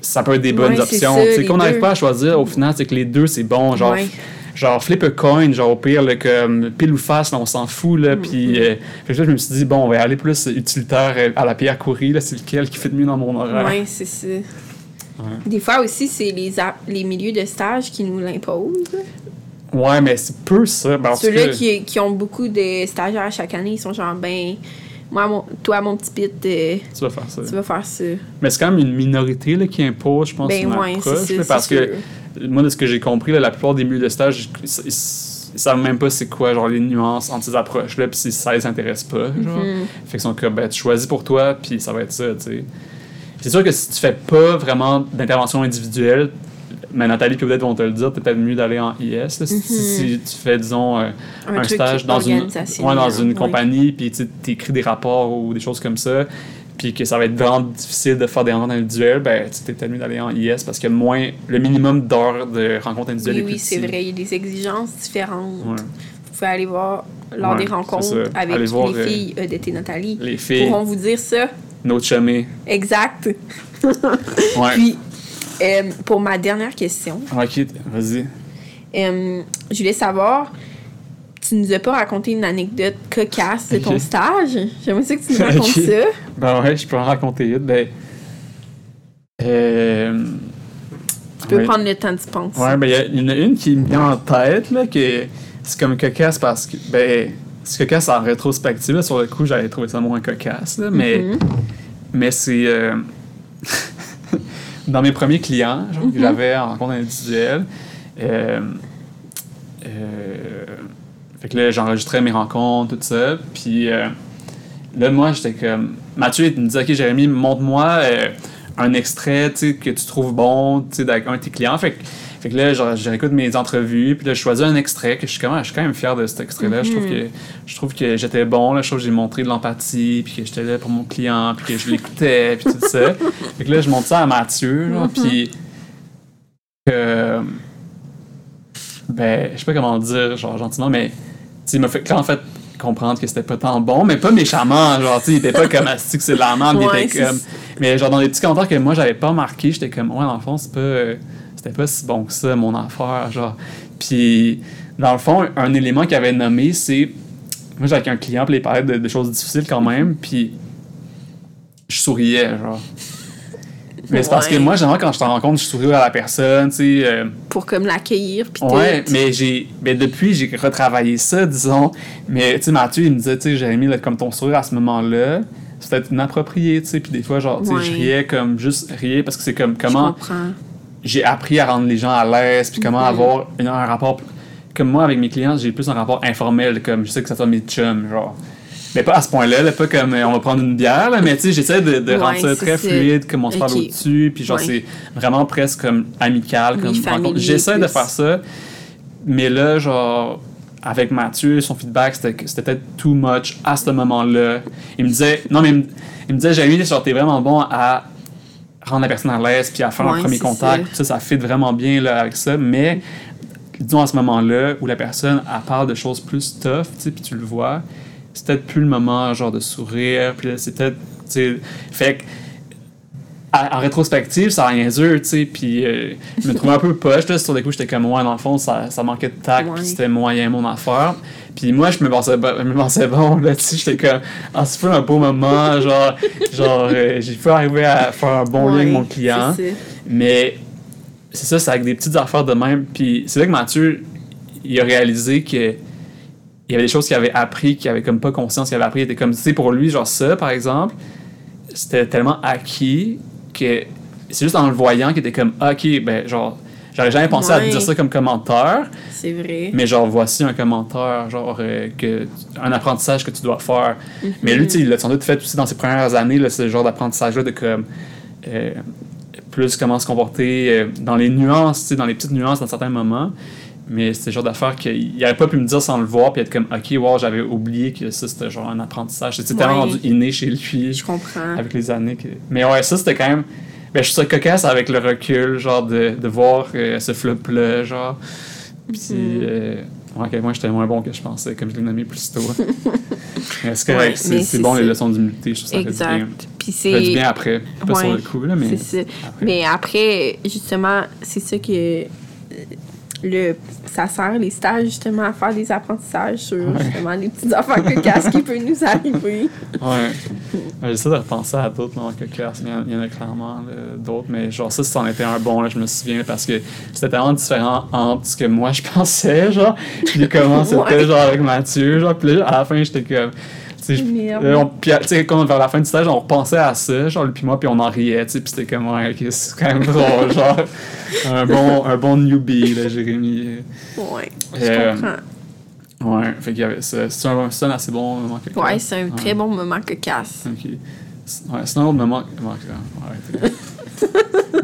ça peut être des bonnes Ouais, options. Tu sais, qu'on n'arrive pas à choisir, au final, c'est que les deux, c'est bon. Genre, Ouais. Genre flip a coin, genre au pire, là, comme pile ou face, là, on s'en fout. Là, Puis, Mm-hmm. euh, fait que là, je me suis dit, bon, on va aller plus utilitaire euh, à la Pierre Coury. là, C'est lequel qui fait de mieux dans mon horaire? Oui, c'est ça. Des fois aussi, c'est les, les milieux de stage qui nous l'imposent. Ouais, mais c'est peu ça. Parce Ceux-là que, qui, qui ont beaucoup de stagiaires chaque année, ils sont genre, ben, moi, mon, toi, mon petit pit, euh, Tu vas faire ça. tu vas faire ça. Mais c'est quand même une minorité là, qui impose, je pense, Ben une ouais, approche. là, parce que. Moi, de ce que j'ai compris, là, la plupart des milieux de stage, ils, ils- savent même pas c'est quoi genre les nuances entre ces approches-là, puis si ça les intéresse pas. Genre. Mhm. Fait qu'ils sont comme, ben, tu choisis pour toi, puis ça va être ça, tu sais. C'est sûr que si tu fais pas vraiment d'intervention individuelle, mais Nathalie et Odette vont te le dire, peut-être mieux d'aller en IS. là, si, si- si tu fais, disons, euh, Un stage dans une, ouais, dans une compagnie, puis tu écris des rapports ou des choses comme ça, puis que ça va être vraiment difficile de faire des rencontres individuelles, ben, tu t'es mieux d'aller en IS parce que moins, le minimum d'heures de rencontres individuelles Oui, est oui, c'est vrai. Il y a des exigences différentes. Ouais. Vous pouvez aller voir lors Ouais, des rencontres avec Allez les euh, filles euh, d'été Nathalie. Les filles, pourront vous dire ça. notre chemin. Exact. Ouais. Puis, euh, pour ma dernière question, ok, vas-y. euh, je voulais savoir, tu nous as pas raconté une anecdote cocasse de ton stage? J'aimerais ça que tu nous racontes ça. Ben ouais, je peux en raconter une. Ben. Euh, Tu peux ouais. prendre le temps de penser. Ouais, ben il y en a une qui me vient en tête, là, que c'est comme cocasse parce que, ben, c'est cocasse en rétrospective, là, sur le coup, j'avais trouvé ça moins cocasse, là, mais, Mhm. mais c'est. euh, dans mes premiers clients, genre, que j'avais en rencontre individuelle, euh, euh, fait que là, j'enregistrais mes rencontres, tout ça, puis euh, là, moi, j'étais comme. Mathieu, il me disait, OK, Jérémy, montre-moi euh, un extrait que tu trouves bon avec un de tes clients. Fait que, fait que là, genre, je réécoute mes entrevues, puis là, je choisis un extrait que je suis, quand même, je suis quand même fier de cet extrait-là. Je trouve que, je trouve que j'étais bon, là, je trouve que j'ai montré de l'empathie, puis que j'étais là pour mon client, puis que je l'écoutais, puis tout ça. Fait que là, je montre ça à Mathieu, genre, puis. euh, ben, je sais pas comment le dire, genre, gentiment, mais. Il m'a fait, quand en fait, comprendre que c'était pas tant bon, mais pas méchamment, genre, tu sais, il était pas comme Asti que c'est de la merde, il Ouais, était comme. Mais genre, dans les petits commentaires que moi, j'avais pas marqué, j'étais comme, ouais, dans le fond, c'est pas. euh, C'était pas si bon que ça, mon affaire, genre. Puis, dans le fond, un élément qu'il avait nommé, c'est. Moi, j'avais un client, puis il parlait de, de choses difficiles quand même, puis je souriais, genre. Mais c'est parce que moi, généralement, quand je te rencontre, je souris à la personne, tu sais. euh, Pour comme l'accueillir, puis Ouais, mais j'ai. Mais depuis, j'ai retravaillé ça, disons. Mais, tu sais, Mathieu, il me disait, tu sais, Jérémy, comme ton sourire à ce moment-là, c'est peut-être inapproprié, tu sais. Puis des fois, genre, tu sais, je riais comme juste riais parce que c'est comme comment j'ai appris à rendre les gens à l'aise, puis comment avoir un, un rapport. Comme moi, avec mes clients, j'ai plus un rapport informel, comme je sais que ça soit mes chums, genre. Mais pas à ce point-là, là, pas comme euh, on va prendre une bière, là, mais tu sais, j'essaie de, de Ouais, rendre ça très fluide, comme on se parle au-dessus, puis genre, Ouais. c'est vraiment presque comme amical, Oui, comme rencontre. J'essaie de faire ça, mais là, genre, avec Mathieu, son feedback, c'était peut-être too much à ce moment-là. Il me disait, non, mais il me, il me disait, Jérémy, genre, t'es vraiment bon à rendre la personne à l'aise, puis à faire un Ouais, premier c'est contact, ça. ça, ça fit vraiment bien là, avec ça, mais disons à ce moment-là où la personne elle parle de choses plus tough, tu sais, puis tu le vois, c'est peut-être plus le moment genre de sourire, puis là, c'est peut-être, tu sais, fait que en rétrospective, ça a rien dur, tu sais, puis euh, je me trouvais un peu poche, là, sur des coups, j'étais comme, ouais, dans le fond, ça, ça manquait de tact, puis c'était moyen mon affaire. Puis moi, je me pensais, bon- je me pensais bon, là, j'étais comme, ah, c'est pas un beau moment, genre, genre euh, j'ai pu arriver à faire un bon lien avec mon client. c'est. Mais c'est ça, c'est avec des petites affaires de même. Puis c'est là que Mathieu, il a réalisé que il y avait des choses qu'il avait appris, qu'il avait comme pas conscience qu'il avait appris. Il était comme, tu sais, pour lui, genre ça, par exemple, c'était tellement acquis que c'est juste en le voyant qu'il était comme, ok, ben, genre, j'aurais jamais pensé à Ouais. dire ça comme commentaire, C'est vrai. mais genre, voici un commentaire, genre, euh, que, un apprentissage que tu dois faire. Mais lui, tu sais, il l'a sans doute fait aussi dans ses premières années, là, ce genre d'apprentissage-là de comme. euh, plus comment se comporter euh, dans les nuances, tu sais, dans les petites nuances dans certains moments. Mais c'est le genre d'affaire qu'il n'aurait pas pu me dire sans le voir, puis être comme, OK, wow, j'avais oublié que ça, c'était genre un apprentissage. C'était tellement Ouais. rendu inné chez lui Je comprends. avec les années. Que... Mais ouais, ça, c'était quand même. Ben, je suis ça cocasse avec le recul, genre, de, de voir euh, ce flop-là, genre. Puis, Mhm. euh, à quel point j'étais moins bon que je pensais, comme je l'ai nommé plus tôt. C'est correct, Ouais, c'est c'est c'est bon, les leçons d'humilité, je trouve ça fait du bien. Exact. Puis Ça fait du c'est. bien après, pas sur Ouais, le coup, là, mais. C'est ça. après. Mais après, justement, c'est ça que le, ça sert les stages justement à faire des apprentissages sur Ouais. justement les petites affaires cocasses qui peuvent nous arriver. Ouais. Ouais, J'essaie de repenser à d'autres moments cocasses, mais il y en- a clairement là, d'autres. Mais genre, ça, c'en était un bon, là, je me souviens, parce que c'était tellement différent entre ce que moi je pensais, genre, puis comment c'était, Ouais. genre, avec Mathieu, genre, puis là, à la fin, j'étais comme. Euh, Puis, tu sais, quand vers la fin du stage, on repensait à ça, genre, lui puis moi, puis on en riait, tu sais, puis c'était comme, ouais, ok, c'est quand même drôle, genre, un bon, un bon newbie, là, Jérémy. Ouais, je Euh, comprends. Ouais, fait qu'il y avait ça. C'est un, c'est un assez bon moment cocasse. Ouais, c'est un Ouais. très bon moment cocasse. Ok. Ouais, sinon, un autre moment. Ouais, ouais,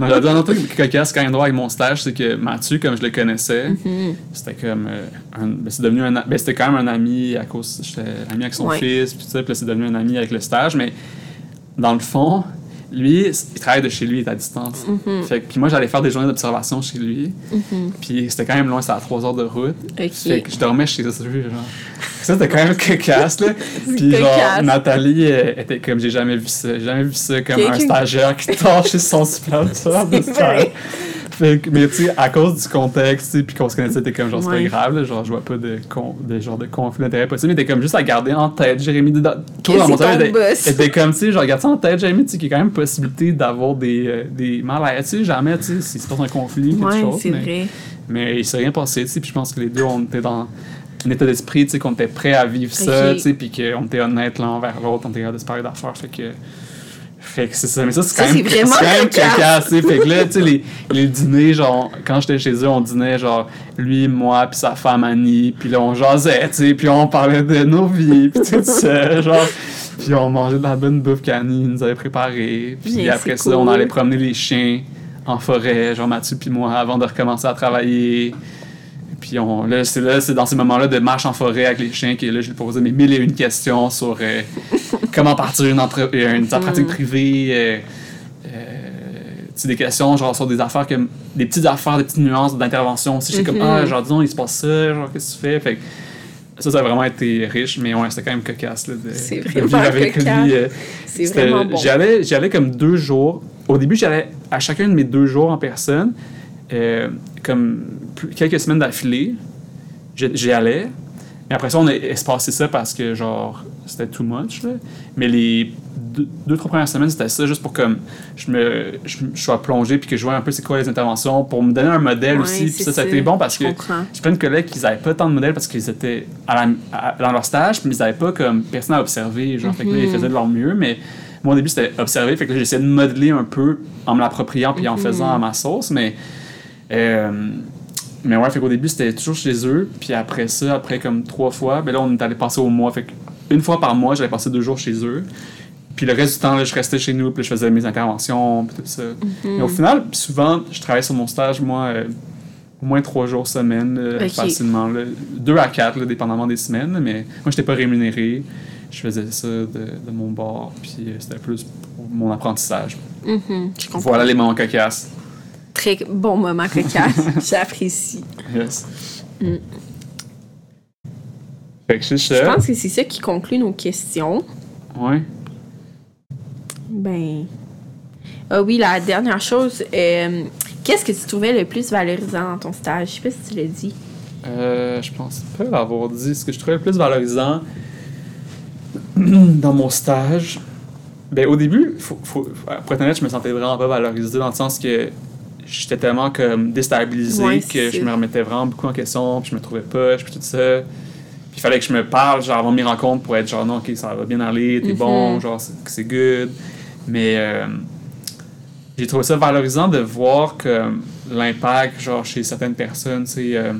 non, j'avais un autre truc cocasse quand même droit avec mon stage, c'est que Mathieu, comme je le connaissais, Mhm. c'était comme. euh, un- ben, c'est devenu un. Ben, c'était quand même un ami à cause. J'étais ami avec son Ouais. fils, puis tout ça, puis là, c'est devenu un ami avec le stage, mais dans le fond, lui, il travaille de chez lui, il est à distance. Mhm. Fait que, puis moi, j'allais faire des journées d'observation chez lui, puis c'était quand même loin, c'était à 3 heures de route. Fait que je dormais chez eux, genre. Ça, c'était quand même cocasse, là. Puis, genre. Nathalie était comme, j'ai jamais vu ça. J'ai jamais vu ça comme un stagiaire qui sur son supplanteur de stage. Vrai. Fait que, mais tu sais, à cause du contexte, puis qu'on se connaissait, t'es comme, genre, c'est Ouais. pas grave, là, genre, je vois pas de, con, de genre de conflit d'intérêt possible, mais t'es comme juste à garder en tête, Jérémy, dans- toujours dans mon boss. était comme, tu sais, genre, garde ça en tête, Jérémy, tu sais, qu'il y a quand même possibilité d'avoir des, euh, des malaises, tu sais, jamais, tu sais, si c'est pas un conflit, quelque Ouais, chose. c'est mais- vrai. mais il s'est rien passé, tu sais, puis je pense que les deux, on était dans un état d'esprit, tu sais, qu'on était prêt à vivre ça, tu sais, puis qu'on était honnête l'un envers l'autre, on était capable de se parler d'affaires, fait que... Fait que c'est ça, mais ça, c'est quand même, c'est quand même sais, fait que là, tu sais, les, les dîners, genre, quand j'étais chez eux, on dînait, genre, lui, moi, puis sa femme Annie, puis là, on jasait, tu sais, puis on parlait de nos vies, puis tout ça, genre... Puis on mangeait de la bonne bouffe qu'Annie nous avait préparée, puis après ça, on allait promener les chiens en forêt, genre Mathieu puis moi, avant de recommencer à travailler. Puis on, là, c'est là, c'est dans ces moments-là de marche en forêt avec les chiens que là, je lui posais mes mille et une questions sur euh, comment partir une, entre, euh, une pratique privée. euh, euh, tu sais, des questions genre sur des affaires comme des petites affaires, des petites nuances d'intervention. Si j'étais comme Mhm. ah genre disons il se passe ça, genre qu'est-ce que tu fais, fait que ça, ça a vraiment été riche, mais ouais, c'était quand même cocasse là, de, C'est de vraiment vivre avec cocasse. lui. euh, C'est vraiment bon. J'y allais, j'y allais comme deux jours. Au début, j'allais à chacun de mes deux jours en personne, euh, comme quelques semaines d'affilée. J'y allais. Et après ça, on a espacé ça parce que, genre, c'était too much, là. Mais les deux, deux, trois premières semaines, c'était ça, juste pour comme je me je, je sois plongé puis que je vois un peu c'est quoi les interventions, pour me donner un modèle Ouais, aussi. Puis ça, ça a été bon parce Je que j'ai plein de collègues qui n'avaient pas tant de modèles parce qu'ils étaient à la- à- dans leur stage, puis ils n'avaient pas comme personne à observer. Genre, fait que là, ils Mhm. faisaient de leur mieux, mais moi, au début, c'était observer. Fait que j'essayais de modeler un peu en me l'appropriant puis en Mhm. faisant à ma sauce, mais. Euh, mais ouais, fait qu'au début, c'était toujours chez eux. Puis après ça, après comme trois fois, ben là, on est allé passer au mois. Fait une fois par mois, j'allais passer deux jours chez eux. Puis le reste du temps, là, je restais chez nous, puis je faisais mes interventions, puis tout ça. Mhm. Mais au final, souvent, je travaillais sur mon stage, moi, euh, au moins trois jours semaine, Ok. facilement. là. Deux à quatre, là, dépendamment des semaines. Mais moi, je n'étais pas rémunéré. Je faisais ça de, de mon bord, puis euh, c'était plus pour mon apprentissage. Mhm. Voilà les moments cocasses. Très bon moment cocasse. J'apprécie. Yes. Mm. Fait que c'est Je ça. pense que c'est ça qui conclut nos questions. Ouais. Ben. Ah oui, la dernière chose. euh, Qu'est-ce que tu trouvais le plus valorisant dans ton stage? Je sais pas si tu l'as dit. Euh, je pense pas l'avoir dit. Ce que je trouvais le plus valorisant dans mon stage, ben, au début, faut, faut, pour être honnête, je me sentais vraiment pas valorisé dans le sens que j'étais tellement comme déstabilisé Ouais, que c'est je me remettais vraiment beaucoup en question, puis je me trouvais pas, puis tout ça. Puis il fallait que je me parle, genre avant mes rencontres pour être genre non, ok, ça va bien aller, t'es Mhm. bon, genre c'est c'est good. Mais euh, j'ai trouvé ça valorisant de voir que l'impact, genre chez certaines personnes, tu sais. euh,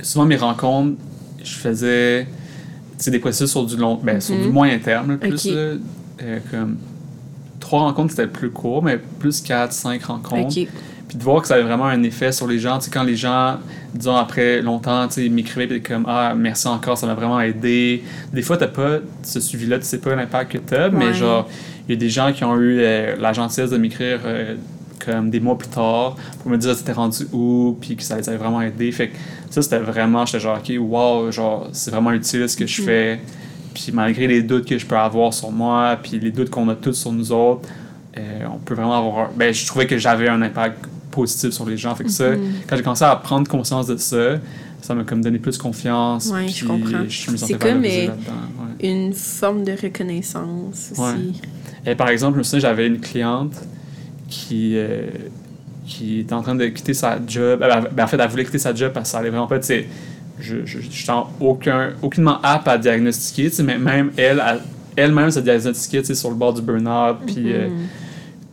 souvent mes rencontres, je faisais tu sais, des processus sur du long, ben, sur Mhm. du moyen terme, plus là, euh, comme trois rencontres c'était plus court, mais plus quatre, cinq rencontres. Ok. Puis de voir que ça avait vraiment un effet sur les gens, tu sais, quand les gens, disons après longtemps, tu sais, ils m'écrivaient puis comme ah merci encore, ça m'a vraiment aidé. Des fois t'as pas ce suivi-là, tu sais pas l'impact que t'as, mais Ouais. genre il y a des gens qui ont eu euh, la gentillesse de m'écrire euh, comme des mois plus tard pour me dire c'était rendu où puis que ça les avait vraiment aidé. Fait que ça c'était vraiment, j'étais genre ok wow, genre c'est vraiment utile ce que je Mhm. fais. Puis malgré les doutes que je peux avoir sur moi, puis les doutes qu'on a tous sur nous autres, euh, on peut vraiment avoir. Ben, je trouvais que j'avais un impact positif sur les gens. Fait que ça, Mhm. quand j'ai commencé à prendre conscience de ça, ça m'a comme donné plus confiance. Ouais, je comprends. Je me sentais C'est comme, euh, ouais. Une forme de reconnaissance aussi. Ouais. Et par exemple, je me souviens, j'avais une cliente qui, euh, qui était en train de quitter sa job. Avait- ben, en fait, elle voulait quitter sa job parce que ça allait vraiment pas. Je je, je aucun, aucunement apte à diagnostiquer, mais même elle, elle- elle-même se diagnostiquait tu sais, sur le bord du burn-out. Puis,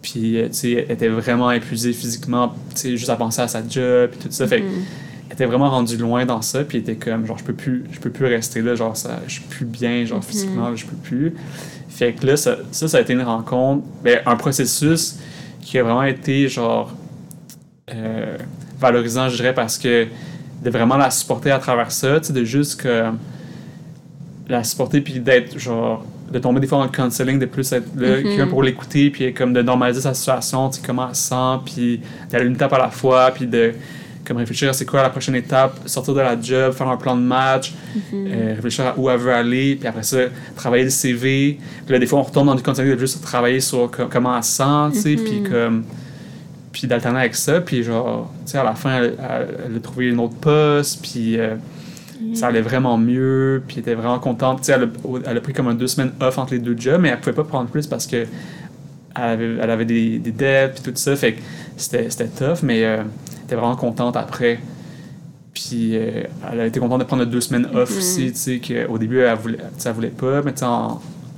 puis euh, tu sais, elle était vraiment épuisée physiquement, tu sais, juste à penser à sa job et tout ça. Fait Mhm. elle était vraiment rendue loin dans ça, puis elle était comme, genre, je peux plus, je peux plus rester là, genre, ça, je suis plus bien, genre, Mhm. physiquement, je peux plus. Fait que là, ça, ça, ça a été une rencontre, ben, un processus qui a vraiment été, genre, euh, valorisant, je dirais, parce que de vraiment la supporter à travers ça, tu sais, de juste que la supporter, puis d'être, genre, de tomber des fois dans le counseling, de plus être là, Mhm. pour l'écouter, puis comme de normaliser sa situation, tu sais, comment elle se sent, puis d'aller une étape à la fois, puis de comme réfléchir à c'est quoi la prochaine étape, sortir de la job, faire un plan de match, Mhm. euh, réfléchir à où elle veut aller, puis après ça, travailler le CV. Puis là, des fois, on retourne dans du contenu de juste travailler sur co- comment elle se sent, tu sais, puis Mhm. comme. Puis d'alterner avec ça, puis genre, tu sais, à la fin, elle, a trouvé une autre poste, puis euh, ça allait vraiment mieux, puis elle était vraiment contente. Tu sais, elle, a- elle a pris comme un deux semaines off entre les deux jobs, mais elle pouvait pas prendre plus parce que elle avait, elle avait des, des dettes, puis tout ça, fait que c'était c'était tough, mais euh, elle était vraiment contente après. Puis euh, elle a été contente de prendre deux semaines off Mhm. aussi, tu sais, qu'au début, elle voulait, elle voulait pas, mais tu sais,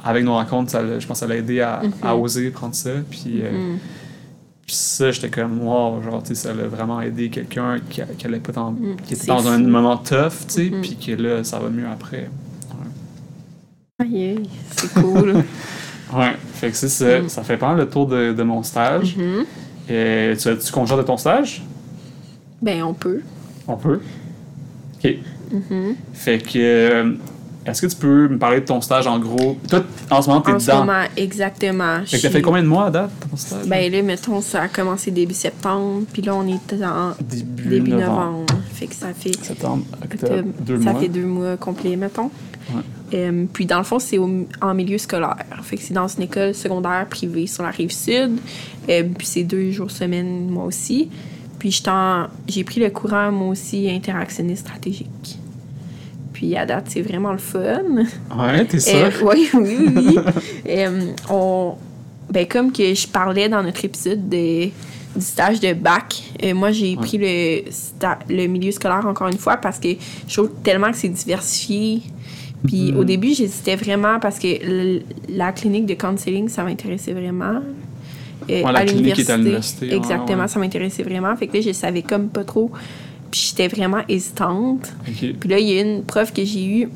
avec nos rencontres, ça je pense que ça l'a aidé à, à Mhm. oser prendre ça. Puis, Mhm. Puis ça, j'étais comme, wow, genre, tu sais, ça l'a vraiment aidé quelqu'un qui, qui, allait pas dans- Mhm. qui était dans un moment tough, tu sais, Mhm. puis que là, ça va mieux après. Aïe, aïe, c'est cool. Ouais, fait que c'est ça. Mhm. Ça fait pas mal le tour de, de mon stage. Mhm. Et tu as-tu congé de ton stage? Ben, on peut. On peut. OK. Mhm. Fait que, euh, est-ce que tu peux me parler de ton stage en gros? Toi, en ce moment, t'es En ce dedans. moment, exactement. Fait que t'as fait combien de mois à date, ton stage? Ben là, mettons, ça a commencé début septembre, puis là, on est en début, début novembre. novembre. Fait que ça fait, Septembre, octobre, octobre. deux ça mois. fait deux mois complets, mettons. Ouais. Euh, puis dans le fond, c'est en milieu scolaire. Fait que c'est dans une école secondaire privée sur la rive sud. Euh, puis c'est deux jours semaine, moi aussi. Puis j'ai pris le courant, moi aussi, interactionniste stratégique. Puis à date, c'est vraiment le fun. Ouais, t'es sûr? Euh, oui, oui, oui. oui. Euh, on, ben, comme que je parlais dans notre épisode de, du stage de bac, euh, moi, j'ai Ouais. pris le, sta- le milieu scolaire encore une fois parce que je trouve tellement que c'est diversifié. Puis Mhm. au début, j'hésitais vraiment parce que la clinique de counseling, ça m'intéressait vraiment. Euh, Ouais, la clinique est à l'université, Exactement, ouais. ça m'intéressait vraiment. Fait que là, je savais comme pas trop. Puis j'étais vraiment hésitante. Puis là, il y a une prof que j'ai eue,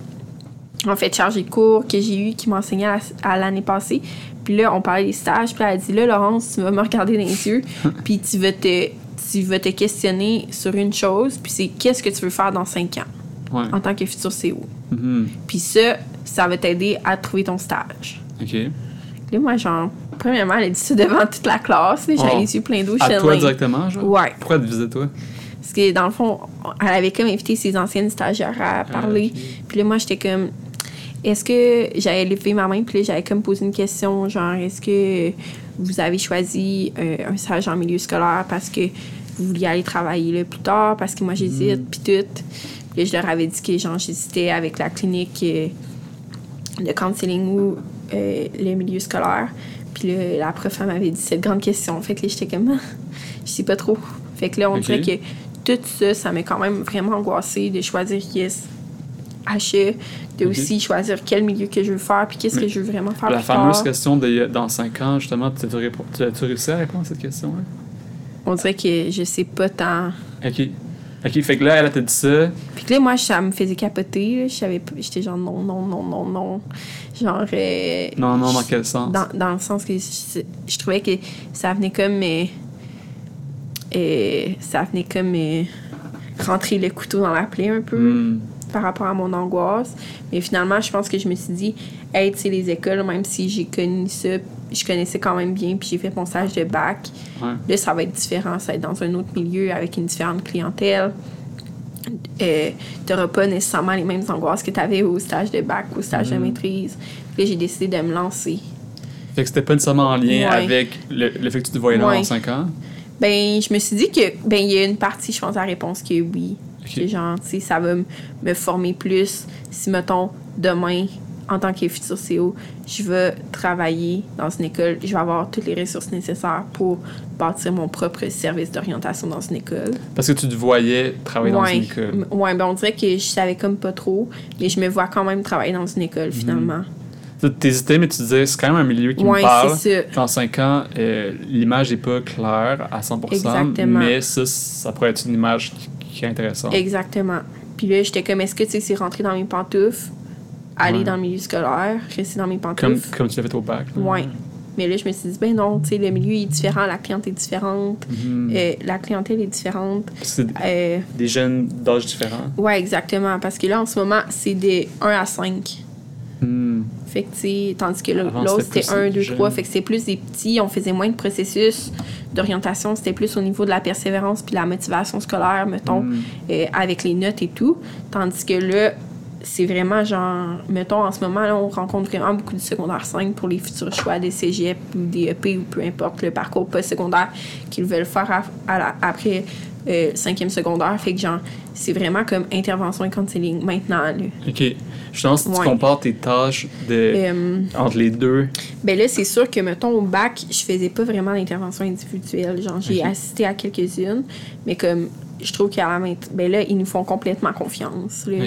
en fait, chargée de cours, que j'ai eue, qui m'enseignait à, l'année passée. Puis là, on parlait des stages. Puis elle a dit Là, Laurence, tu vas me regarder dans les yeux, puis tu vas te. Tu vas te questionner sur une chose, puis c'est qu'est-ce que tu veux faire dans cinq ans Ouais. en tant que futur CO. Mhm. Puis ça, ça va t'aider à trouver ton stage. Ok. Là, moi, genre, premièrement, elle a dit ça devant toute la classe. J'avais Oh. les yeux pleins d'eau. À toi directement, genre? Ouais. Pourquoi elle te visait toi? Parce que dans le fond, elle avait comme invité ses anciennes stagiaires à parler. Ah, ok. Puis là, moi, j'étais comme. Est-ce que j'avais levé ma main, puis là, j'avais comme posé une question, genre, est-ce que vous avez choisi euh, un stage en milieu scolaire parce que vous vouliez aller travailler là plus tard, parce que moi, j'hésite, puis tout. Puis là, je leur avais dit que, genre, j'hésitais avec la clinique euh, de counseling ou euh, le milieu scolaire. Puis là, la prof, elle m'avait dit cette grande question. Fait que là, j'étais comme, je sais pas trop. Fait que là, on dirait que tout ça, ça m'a quand même vraiment angoissée de choisir yes, HE, de aussi choisir quel milieu que je veux faire, puis qu'est-ce que je veux vraiment faire La plus fameuse tard. question de dans 5 ans, justement, tu as, réussi à répondre à cette question? On dirait que je sais pas tant. Ok. Ok, fait que là, elle t'a dit ça. Puis que là, moi, ça me faisait capoter. J'étais genre non, non, non, non, non. Genre. euh, Non, non, dans quel sens? dans, dans le sens que je, je trouvais que ça venait comme. euh, euh, ça venait comme. euh, rentrer le couteau dans la plaie un peu Hmm. par rapport à mon angoisse. Mais finalement, je pense que je me suis dit, hey, tu sais, les écoles, même si j'ai connu ça, je connaissais quand même bien, puis j'ai fait mon stage de bac. Ouais. Là, ça va être différent. Ça va être dans un autre milieu avec une différente clientèle. Euh, tu n'auras pas nécessairement les mêmes angoisses que tu avais au stage de bac, au stage de Mhm. maîtrise. Puis j'ai décidé de me lancer. Fait que c'était pas nécessairement en lien Ouais. avec le, le fait que tu te voyais là Ouais. dans 5 ans? Ben, je me suis dit que, ben, il y a une partie, je pense, à la réponse que oui. Ok. Que genre, tu sais, ça va me former plus. Si, mettons, demain, en tant que futur CO, je vais travailler dans une école, je vais avoir toutes les ressources nécessaires pour bâtir mon propre service d'orientation dans une école. Parce que tu te voyais travailler dans une école. Ouais, ben, on dirait que je savais comme pas trop, mais je me vois quand même travailler dans une école, finalement. Tu t'hésitais, mais tu disais, c'est quand même un milieu qui Ouais, me parle. Dans 5 ans, euh, l'image n'est pas claire à 100%, Exactement. mais ça, ça pourrait être une image qui, qui est intéressante. Exactement. Puis là, j'étais comme, est-ce que, tu sais, c'est rentrer dans mes pantoufles, aller Ouais. dans le milieu scolaire, rester dans mes pantoufles? comme tu l'as fait au bac. Ouais. Mais là, je me suis dit, ben non, tu sais, le milieu est différent, la clientèle est différente, Mhm. euh, la clientèle est différente. C'est Euh, des jeunes d'âge différents. ouais, exactement. Parce que là, en ce moment, c'est de 1 à 5. Hmm. Fait que, tu sais, tandis que l'autre, c'était c'était plus 1, 2, jeune. 3. Fait que c'était plus des petits, on faisait moins de processus d'orientation. C'était plus au niveau de la persévérance puis la motivation scolaire, mettons, Mm. euh, avec les notes et tout. Tandis que là, c'est vraiment genre, mettons, en ce moment, là, on rencontre vraiment beaucoup de secondaire 5 pour les futurs choix des cégep ou des EP ou peu importe le parcours post-secondaire qu'ils veulent faire à- à la- après euh, cinquième secondaire. Fait que genre, c'est vraiment comme intervention et counseling maintenant. Là. OK. Justement, si tu Ouais. compares tes tâches de, Euh, entre les deux, Ben là, c'est sûr que, mettons, au bac, je faisais pas vraiment d'intervention individuelle. Genre, j'ai assisté à quelques-unes, mais comme je trouve qu'à la main, ben là, ils nous font complètement confiance. là.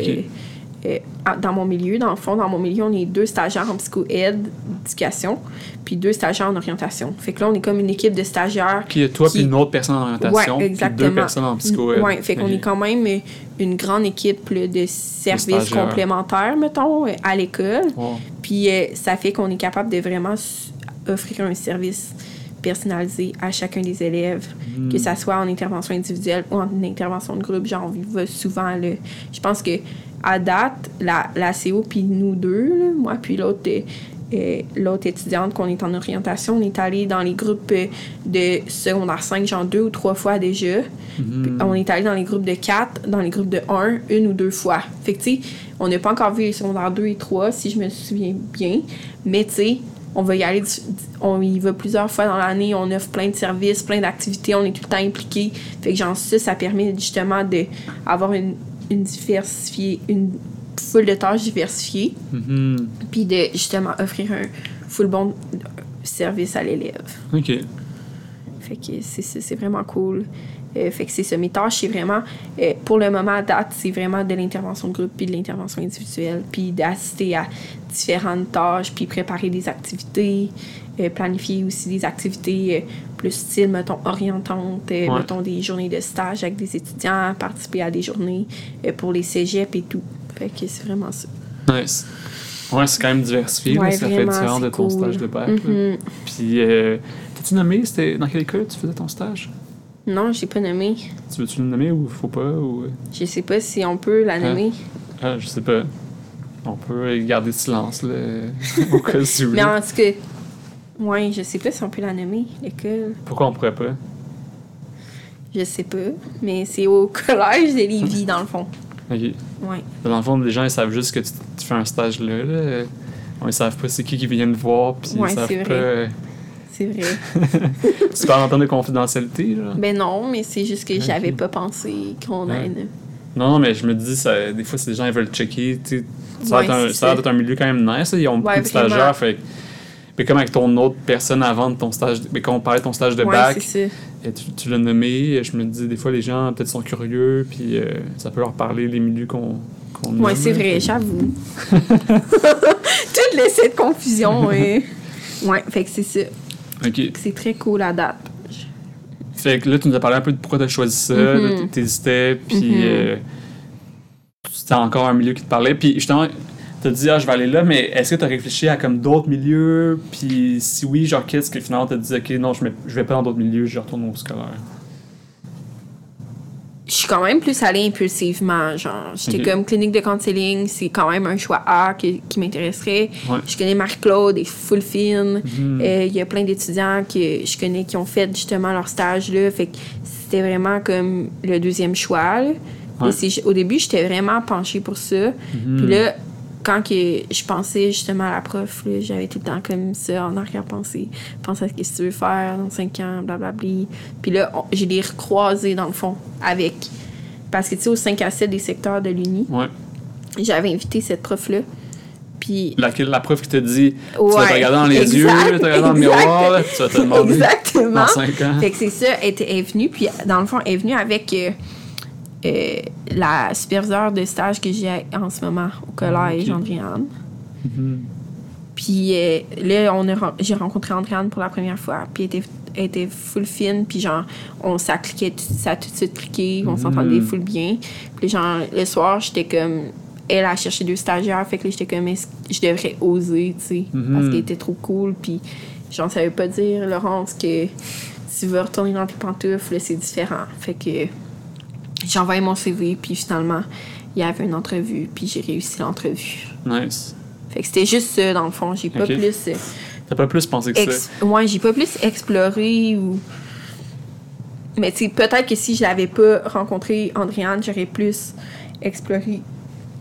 Euh, dans mon milieu, dans le fond, dans mon milieu, on est deux stagiaires en psycho-aide, éducation, puis deux stagiaires en orientation. Fait que là, on est comme une équipe de stagiaires. puis toi qui- puis une autre personne en orientation, Ouais, puis exactement. deux personnes en psycho. Ouais, fait qu'on est quand même une grande équipe là, de services complémentaires, mettons, euh, à l'école. Wow. Puis euh, ça fait qu'on est capable de vraiment offrir un service personnalisé à chacun des élèves, Hmm. que ça soit en intervention individuelle ou en intervention de groupe. Genre, on va souvent, là, je pense que à date, la, la CO, puis nous deux, là, moi puis l'autre euh, euh, l'autre étudiante qu'on est en orientation, on est allé dans les groupes euh, de secondaire 5, genre deux ou trois fois déjà. Puis On est allé dans les groupes de 4, dans les groupes de 1, une ou deux fois. Fait que, tu sais, on n'a pas encore vu les secondaires 2 et 3, si je me souviens bien. Mais, tu sais, on va y aller, on y va plusieurs fois dans l'année, on offre plein de services, plein d'activités, on est tout le temps impliqué. Fait que, genre, ça, ça permet justement d'avoir une, une diversifiée, une full de tâches diversifiées, Mhm. puis de justement offrir un full bon service à l'élève. OK. Fait que c'est vraiment cool. Euh, fait que c'est ça. Mes tâches, c'est vraiment, euh, pour le moment à date, c'est vraiment de l'intervention de groupe puis de l'intervention individuelle, puis d'assister à différentes tâches, puis préparer des activités, euh, planifier aussi des activités euh, plus style, mettons, orientantes, Ouais. mettons, des journées de stage avec des étudiants, participer à des journées pour les cégeps et tout. Fait que c'est vraiment ça. Nice. Ouais, c'est quand même diversifié. là, Ouais, ça fait différent de ton cool. stage de bac. Mhm. Puis, t'as-tu nommé, c'était dans quelle école tu faisais ton stage? Non, j'ai pas nommé. Tu veux-tu le nommer ou faut pas? Ou... Je sais pas si on peut la nommer. Ah, je sais pas. On peut garder silence, là, au cas où. Mais en tout cas, ouais, je sais pas si on peut la nommer, l'école. Pourquoi on pourrait pas? Je sais pas. Mais c'est au collège de Lévis, dans le fond. OK. Ouais. Dans le fond, les gens, ils savent juste que tu, tu fais un stage là. là. Ils savent pas c'est qui qui vient te voir, puis Ouais, ils savent pas... vrai. C'est vrai. tu parles en termes de confidentialité, genre? ben non, mais c'est juste que j'avais Ok. pas pensé qu'on Ouais. Non, non, mais je me dis, ça, des fois, c'est des gens, veulent checker. tu. Ça Ouais, c'est a l'air d'être un milieu quand même nice. là. Ils ont beaucoup Ouais, de stagiaires. Fait, mais comme avec ton autre personne avant de ton stage, mais quand on parlait de ton stage de bac, c'est et tu, tu l'as nommé, je me dis, des fois, les gens peut-être sont curieux, puis euh, ça peut leur parler les milieux qu'on nomme, c'est là. vrai, j'avoue. Tout laissé de confusion, ouais. Ouais, fait que c'est ça. OK. C'est très cool à date. Fait que là, tu nous as parlé un peu de pourquoi tu as choisi ça, Mhm. de- t'hésitais, puis Mhm. euh, c'était encore un milieu qui te parlait. Puis justement, tu as dit, ah, je vais aller là, mais est-ce que tu as réfléchi à comme d'autres milieux? Puis si oui, genre, qu'est-ce que finalement tu as dit, ok, non, je, mets- je vais pas dans d'autres milieux, je retourne au scolaire? Je suis quand même plus allée impulsivement, genre. J'étais comme clinique de counseling, c'est quand même un choix A qui, qui m'intéresserait. Ouais. Je connais Marie-Claude, elle est full fine. Mhm. Euh, Il y a plein d'étudiants que je connais qui ont fait justement leur stage là. Fait que c'était vraiment comme le deuxième choix. là. Ouais. Et c'est- au début, j'étais vraiment penchée pour ça. Mhm. Puis là, quand que je pensais justement à la prof, là, j'avais tout le temps comme ça en arrière-pensée. Pense à ce que tu veux faire dans 5 ans, blablabla. Puis là, on- je l'ai recroisé dans le fond avec. Parce que tu sais, au 5 à 7 des secteurs de l'Uni, Ouais. j'avais invité cette prof-là. Puis. La prof qui te dit, tu vas te regarder dans les exact, yeux, tu vas te regarder dans le miroir, là, tu vas te demander Exactement. dans 5 ans. Fait que c'est ça, elle, était- elle est venue, puis dans le fond, elle est venue avec euh, euh, la superviseure de stage que j'ai en ce moment au collège, Ok. Andréane. Mhm. Puis euh, là, on a j'ai rencontré Andréane pour la première fois, puis elle était, elle était full fine, puis genre, on tout- ça a tout de suite cliqué, on Mhm. s'entendait full bien. Puis genre, le soir, j'étais comme. Elle a cherché deux stagiaires, fait que là, j'étais comme, je devrais oser, tu sais, Mhm. parce qu'elle était trop cool, puis genre, ça veut pas dire, Laurence, que si tu veux retourner dans tes pantoufles, c'est différent. Fait que j'ai envoyé mon CV, puis finalement, il y avait une entrevue, puis j'ai réussi l'entrevue. Nice. Fait que c'était juste ça, dans le fond. J'ai pas plus. euh, T'as pas plus pensé que ex- ça? Ouais, j'ai pas plus exploré ou. Mais tu peut-être que si je l'avais pas rencontré Andréane, j'aurais plus exploré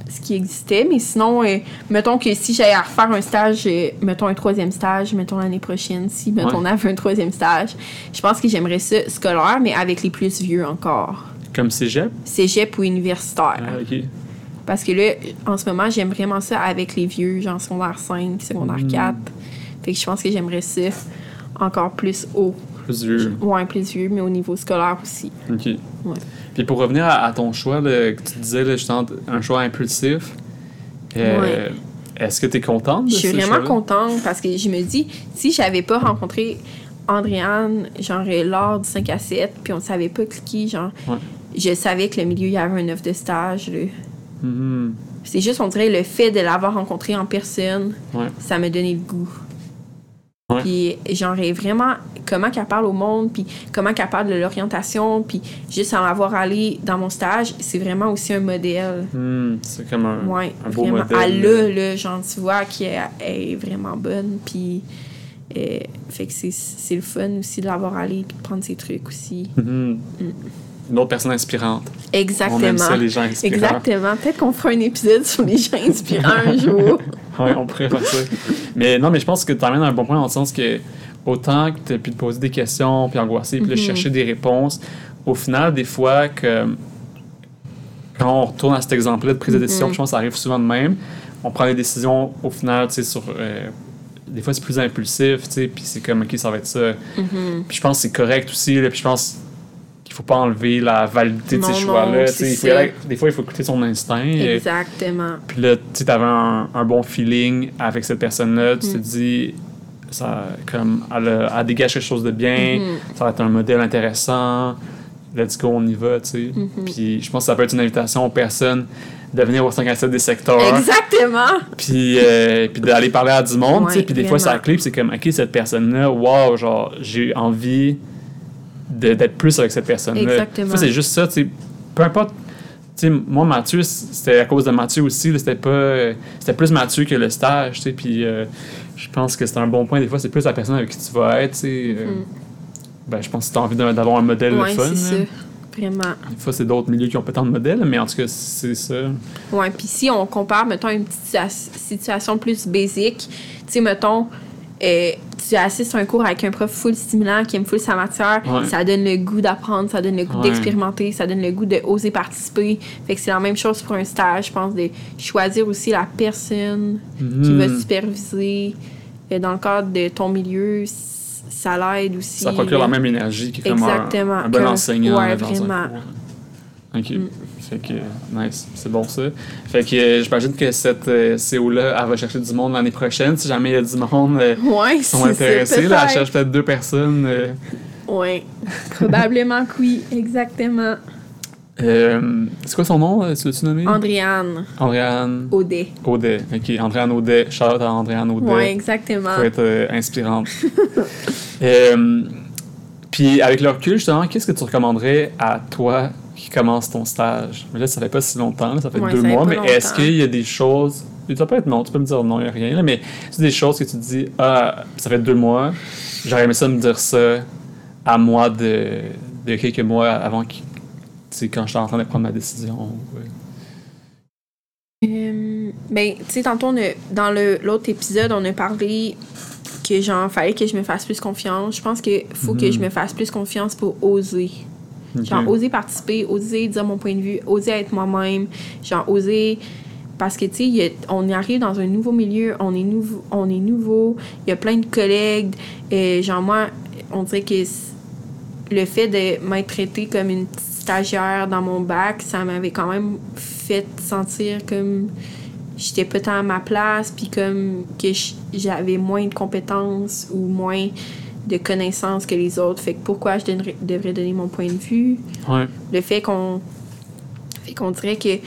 ce qui existait. Mais sinon, euh, mettons que si j'allais à refaire un stage, euh, mettons un troisième stage, mettons l'année prochaine, si mettons on Ouais. avait un troisième stage, je pense que j'aimerais ça scolaire, mais avec les plus vieux encore. Comme cégep? Cégep ou universitaire. Ah, ok. Parce que là, en ce moment, j'aime vraiment ça avec les vieux, genre secondaire 5, secondaire Mm. 4. Fait que je pense que j'aimerais ça encore plus haut. Plus vieux. Ouais, plus vieux, mais au niveau scolaire aussi. OK. Ouais. Puis pour revenir à, à ton choix, là, que tu disais, là, justement, un choix impulsif, euh, Ouais. est-ce que tu es contente de Je suis ce vraiment choix-là? contente parce que je me dis, si j'avais pas rencontré Andréane, genre euh, lors du 5 à 7, puis on savait pas cliquer, genre, Ouais. Je savais que le milieu, il y avait un offre de stage. là. Mhm. C'est juste, on dirait, le fait de l'avoir rencontré en personne, Ouais. ça m'a donné le goût. Puis genre est vraiment comment qu'elle parle au monde, puis comment qu'elle parle de l'orientation, puis juste en avoir allé dans mon stage, c'est vraiment aussi un modèle. Hmm, C'est comme un, Ouais, un beau vraiment. modèle. Elle là, genre, tu vois, qu'elle elle est vraiment bonne, puis euh, fait que c'est- le fun aussi de l'avoir allé, puis de prendre ses trucs aussi. Mhm. Une autre personne inspirante. Exactement. On aime ça, les gens inspirants. Exactement. Peut-être qu'on fera un épisode sur les gens inspirants un jour. Oui, on pourrait faire ça. Mais non, mais je pense que tu amènes un bon point dans le sens que autant que tu as pu te poser des questions, puis angoisser, puis là, Mhm. chercher des réponses, au final, des fois, que quand on retourne à cet exemple-là de prise de décision, Mhm. je pense que ça arrive souvent de même. On prend des décisions au final, tu sais, sur. euh, des fois, c'est plus impulsif, tu sais, puis c'est comme, OK, ça va être ça. Mhm. Puis je pense que c'est correct aussi, là, puis je pense qu'il faut pas enlever la validité de ces choix-là. des fois, il faut écouter son instinct. Exactement. puis là, tu sais, t'avais un, un bon feeling avec cette personne-là. Tu te Mm. dis, ça, comme, elle, a- elle dégage quelque chose de bien, Mhm. ça va être un modèle intéressant. Let's go, on y va, tu sais. Mhm. Puis je pense que ça peut être une invitation aux personnes de venir au 5 à 7 des secteurs. Exactement. Puis, euh, puis d'aller parler à du monde, tu sais. Ouais, Puis des fois, ça clip, c'est comme, OK, cette personne-là, wow, genre, j'ai envie d'être plus avec cette personne-là. Exactement. C'est juste ça, tu. Peu importe. Moi, Mathieu, c'était à cause de Mathieu aussi. C'était pas. C'était plus Mathieu que le stage. Puis euh, je pense que c'est un bon point. Des fois, c'est plus la personne avec qui tu vas être, sais. euh, Mm. Ben, je pense que tu as envie d'avoir un modèle Ouais, fun. c'est. Vraiment. Des fois, c'est d'autres milieux qui ont pas tant de modèles, mais en tout cas, c'est ça. Ouais, puis si on compare, mettons, une petite situa- situation plus basique, tu sais, mettons, euh, tu assistes à un cours avec un prof full stimulant qui aime full sa matière, Ouais. ça donne le goût d'apprendre, ça donne le goût Ouais. d'expérimenter, ça donne le goût d'oser participer. Fait que c'est la même chose pour un stage, je pense, de choisir aussi la personne qui va superviser. Euh, Dans le cadre de ton milieu, ça l'aide aussi. Ça procure la même énergie qui est comme un, Exactement, un bon que- enseignant ouais, là, dans vraiment. un cours. OK. Mm. Fait que, nice. C'est bon, ça. Fait que euh, j'imagine que cette euh, CO-là, elle va chercher du monde l'année prochaine. Si jamais il y a du monde euh, Ouais, qui sont c'est ça, intéressés, là, elle cherche peut-être deux personnes. euh. Ouais, probablement que oui, exactement. Euh, c'est quoi son nom? Tu l'as-tu nommé? Andréane Andréane Audet. Audet. OK, Andréane Audet. Shout out à Andréane Audet. Ouais, exactement. Pour être euh, inspirante. Euh, Puis avec le recul, justement, qu'est-ce que tu recommanderais à toi qui commence ton stage? Mais là, ça fait pas si longtemps, là, ça fait Ouais, deux ça mois, mais est-ce qu'il y a des choses. Ça peut être non, tu peux me dire non, il n'y a rien, là, mais c'est des choses que tu te dis, ah, ça fait deux mois, j'aurais aimé ça me dire ça à moi de, de quelques mois avant que. Tu sais, quand j'étais en train de prendre ma décision. ouais. Euh, ben, tu sais, tantôt, on a- dans l'autre épisode, on a parlé que, genre, fallait que je me fasse plus confiance. Je pense qu'il faut que je me fasse plus confiance pour oser. Ok. Genre, oser participer, oser dire mon point de vue, oser être moi-même. Genre, oser. Parce que, tu sais, on arrive dans un nouveau milieu, on est nouveau, on est nouveau, il y a plein de collègues. Et genre, moi, on dirait que le fait de m'être traitée comme une stagiaire dans mon bac, ça m'avait quand même fait sentir comme j'étais pas tant à ma place, puis comme que j'avais moins de compétences ou moins de connaissances que les autres. Fait que pourquoi je donnerais- devrais donner mon point de vue? Ouais. le fait qu'on fait qu'on dirait que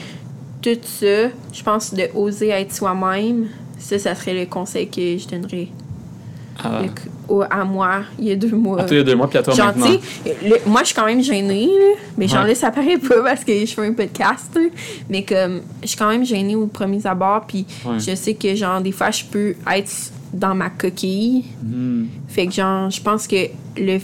tout ça, je pense de oser être soi-même, ça, ça serait le conseil que je donnerais Ah. le- au- à moi il y a deux mois. À toi, il y a deux mois, puis à toi Genre, maintenant. le- moi, je suis quand même gênée, là, mais genre Ouais. là, ça paraît pas parce que je fais un podcast, là, mais comme, je suis quand même gênée aux premiers abords, puis Ouais. je sais que, genre, des fois, je peux être dans ma coquille, Mhm. fait que, genre, je pense que le.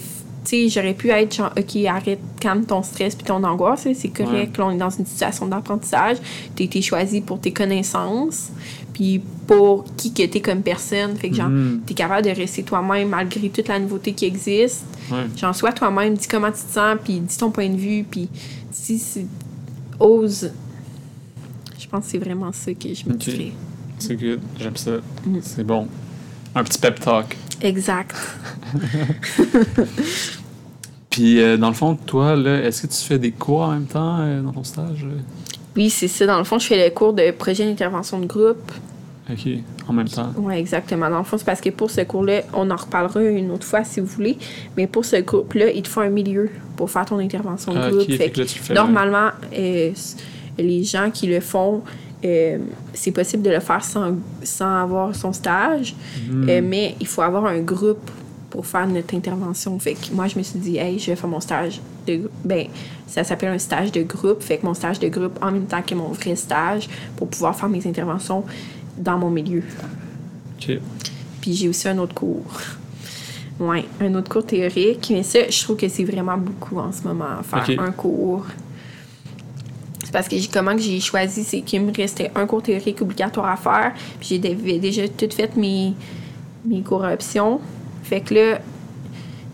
Tu sais, j'aurais pu être genre, OK, arrête, calme ton stress puis ton angoisse. C'est correct. Là, on est dans une situation d'apprentissage. Tu as été choisi pour tes connaissances puis pour qui que tu es comme personne. Fait que, genre, Mhm. tu es capable de rester toi-même malgré toute la nouveauté qui existe. Ouais. Genre, sois toi-même, dis comment tu te sens puis dis ton point de vue puis si c'est- ose. Je pense que c'est vraiment ça que je me Ok. dirais. C'est good, j'aime ça. Mm. C'est bon. Un petit pep talk. Exact. Puis, euh, dans le fond, toi, là, est-ce que tu fais des cours en même temps euh, dans ton stage? Oui, c'est ça. Dans le fond, je fais le cours de projet d'intervention de groupe. OK, en même temps. Oui, exactement. Dans le fond, c'est parce que pour ce cours-là, on en reparlera une autre fois si vous voulez, mais pour ce groupe-là, il te faut un milieu pour faire ton intervention de Ah, groupe. OK, Fait fait que là, tu fais. normalement, euh, les gens qui le font, euh, c'est possible de le faire sans, sans avoir son stage, Mhm. euh, mais il faut avoir un groupe pour faire notre intervention. Fait que moi, je me suis dit, hey, je vais faire mon stage de grou- Ben, ça s'appelle un stage de groupe. Fait que mon stage de groupe en même temps que mon vrai stage pour pouvoir faire mes interventions dans mon milieu. Puis j'ai aussi un autre cours. Ouais, un autre cours théorique. Mais ça, je trouve que c'est vraiment beaucoup en ce moment, faire un cours. Parce que j'ai, comment que j'ai choisi, c'est qu'il me restait un cours théorique obligatoire à faire. Puis j'ai dé- déjà tout fait mes, mes cours options. Fait que là,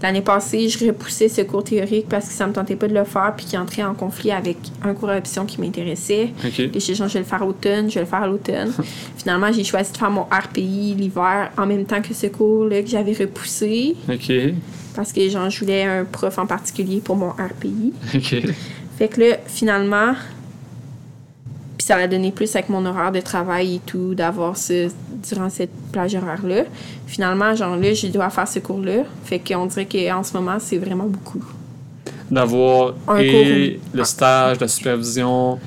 L'année passée, je repoussais ce cours théorique parce que ça me tentait pas de le faire puis qui entrait en conflit avec un cours d'option qui m'intéressait. OK. Les je vais le faire à l'automne, je vais le faire à l'automne. Finalement, j'ai choisi de faire mon RPI l'hiver en même temps que ce cours-là que j'avais repoussé OK. parce que genre, je voulais un prof en particulier pour mon RPI. OK. Fait que là, finalement, ça a donné plus avec mon horaire de travail et tout, d'avoir ce durant cette plage horaire-là. Finalement, genre là, je dois faire ce cours-là. Fait qu'on dirait qu'en ce moment, c'est vraiment beaucoup. D'avoir Un et cours. le stage, la supervision,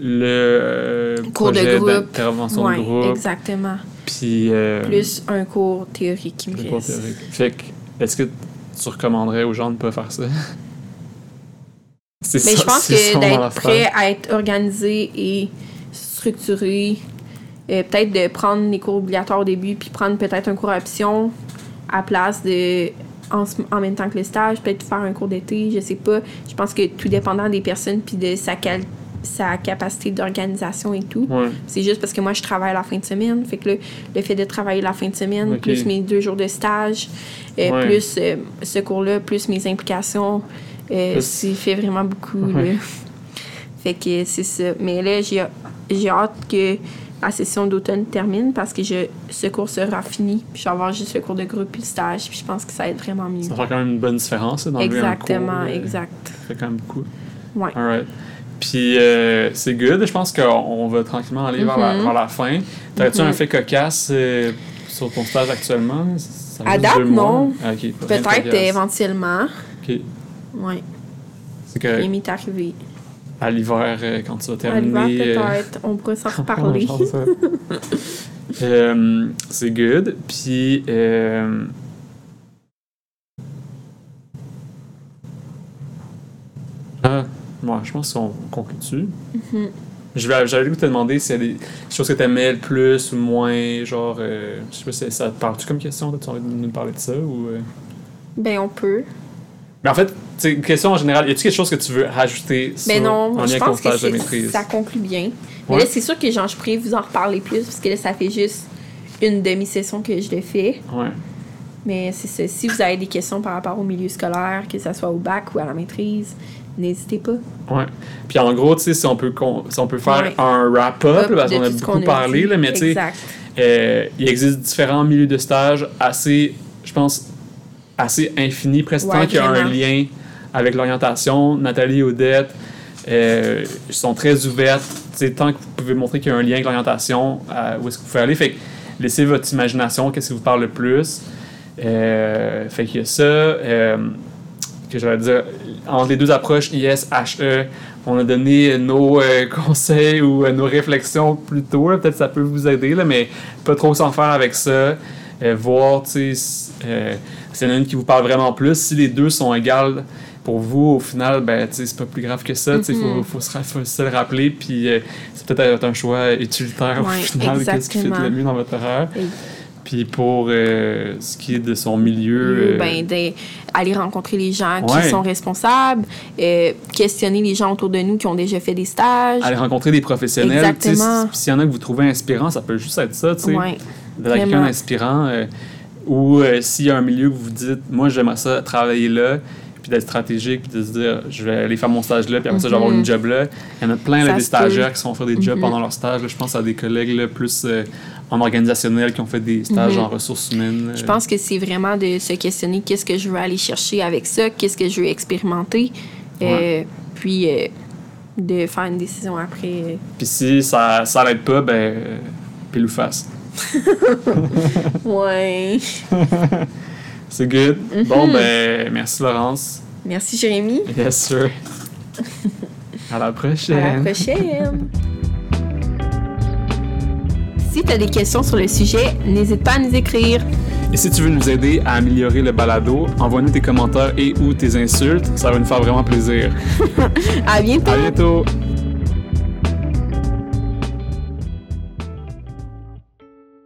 le euh, Cours de projet d'intervention Ouais, de groupe, exactement. puis euh, Plus un cours théorique qui me cours théorique. Fait que, est-ce que tu recommanderais aux gens de ne pas faire ça? Mais ça- je pense que d'être prêt à être organisé et structuré, euh, peut-être de prendre les cours obligatoires au début, puis prendre peut-être un cours option à place de en, même temps que le stage, peut-être faire un cours d'été, je sais pas. Je pense que tout dépendant des personnes puis de sa, cal- sa capacité d'organisation et tout. Ouais. C'est juste parce que moi, je travaille la fin de semaine. Fait que là, le fait de travailler la fin de semaine, plus mes deux jours de stage, euh, Ouais. plus euh, ce cours-là, plus mes implications, euh, fait vraiment beaucoup. Ouais. Là. Fait que c'est ça. Mais là, j'ai hâte que la session d'automne termine parce que je, ce cours sera fini. Puis je vais avoir juste le cours de groupe puis le stage. Puis je pense que ça va être vraiment mieux. Ça fait quand même une bonne différence là, d'enlever un cours. Exactement, euh, exact. Ça fait quand même beaucoup. Ouais. Alright. Puis euh, c'est good. Je pense qu'on on va tranquillement aller vers, la, Mhm. vers la fin. T'as-tu Mhm. un fait cocasse euh, sur ton stage actuellement? Ça À date, non. Ah, Peut-être éventuellement. C'est que Il m'est arrivé. à l'hiver, euh, quand tu vas À l'hiver, terminer. euh, peut-être. On pourrait s'en reparler. Euh, c'est good. Puis. Ah, ouais, je pense qu'on conclut dessus. Je vais- J'avais le goût de te demander s'il y a des choses que tu aimais le plus ou moins. Genre, euh, je sais pas si ça te parle-tu comme question? Tu envie de nous parler de ça? Ou, euh? Ben, on peut. Mais en fait, c'est une question en général. Y a-tu quelque chose que tu veux rajouter sur Ben non, en lien je pense que stage de maîtrise? ça conclut bien. Mais Ouais. là, c'est sûr que genre, je pourrais vous en reparler plus parce que là, ça fait juste une demi-session que je le fais. Ouais. Mais c'est ça. Si vous avez des questions par rapport au milieu scolaire, que ce soit au bac ou à la maîtrise, n'hésitez pas. Ouais. Puis en gros, tu sais, si on peut, si on peut faire Ouais. un wrap-up, parce qu'on a beaucoup parlé, là, mais tu sais, euh, il existe différents milieux de stage assez, je pense, assez infinis, presque Ouais, tant qu'il y a un lien avec l'orientation. Nathalie, Odette, euh, ils sont très ouvertes. Tant que vous pouvez montrer qu'il y a un lien avec l'orientation, euh, où est-ce que vous pouvez aller. Fait que laissez votre imagination, qu'est-ce qui vous parle le plus. Euh, fait qu'il y a ça. euh, que j'allais dire, entre les deux approches IS, HE, on a donné nos conseils ou nos réflexions plus tôt. Peut-être que ça peut vous aider, là, mais pas trop s'en faire avec ça. Voir, tu sais, s'il y en a une qui vous parle vraiment plus. Si les deux sont égales pour vous, au final, ben, c'est pas plus grave que ça. Tu sais, faut, faut, se, ra- faut se le rappeler. Puis euh, c'est peut-être un choix utilitaire au final. Qu'est-ce qui fait le mieux dans votre horaire. Puis pour euh, ce qui est de son milieu. euh, ben, d'aller rencontrer les gens Ouais. qui sont responsables, euh, questionner les gens autour de nous qui ont déjà fait des stages. aller rencontrer des professionnels. Exactement. s'il y en a que vous trouvez inspirant, ça peut juste être ça, tu sais. Ouais. Quelqu'un vraiment. Ou euh, s'il y a un milieu que vous dites, moi j'aimerais ça travailler là, puis d'être stratégique, puis de se dire, je vais aller faire mon stage là, puis après ça, je vais avoir une job là. Il y en a plein, là, Ça des peut. stagiaires qui sont faire des jobs Mhm. pendant leur stage. là. Je pense à des collègues là, plus euh, en organisationnel qui ont fait des stages Mhm. en ressources humaines. Je pense que c'est vraiment de se questionner qu'est-ce que je veux aller chercher avec ça, qu'est-ce que je veux expérimenter, euh, puis euh, de faire une décision après. Puis si ça, ça l'aide pas, ben, pile ou face. Ouais. C'est good. Mhm. Bon, ben, merci Laurence. Merci Jérémy. Yes, sir. à la prochaine. À la prochaine. Si tu as des questions sur le sujet, n'hésite pas à nous écrire. Et si tu veux nous aider à améliorer le balado, envoie-nous tes commentaires et ou tes insultes. Ça va nous faire vraiment plaisir. À bientôt! À bientôt!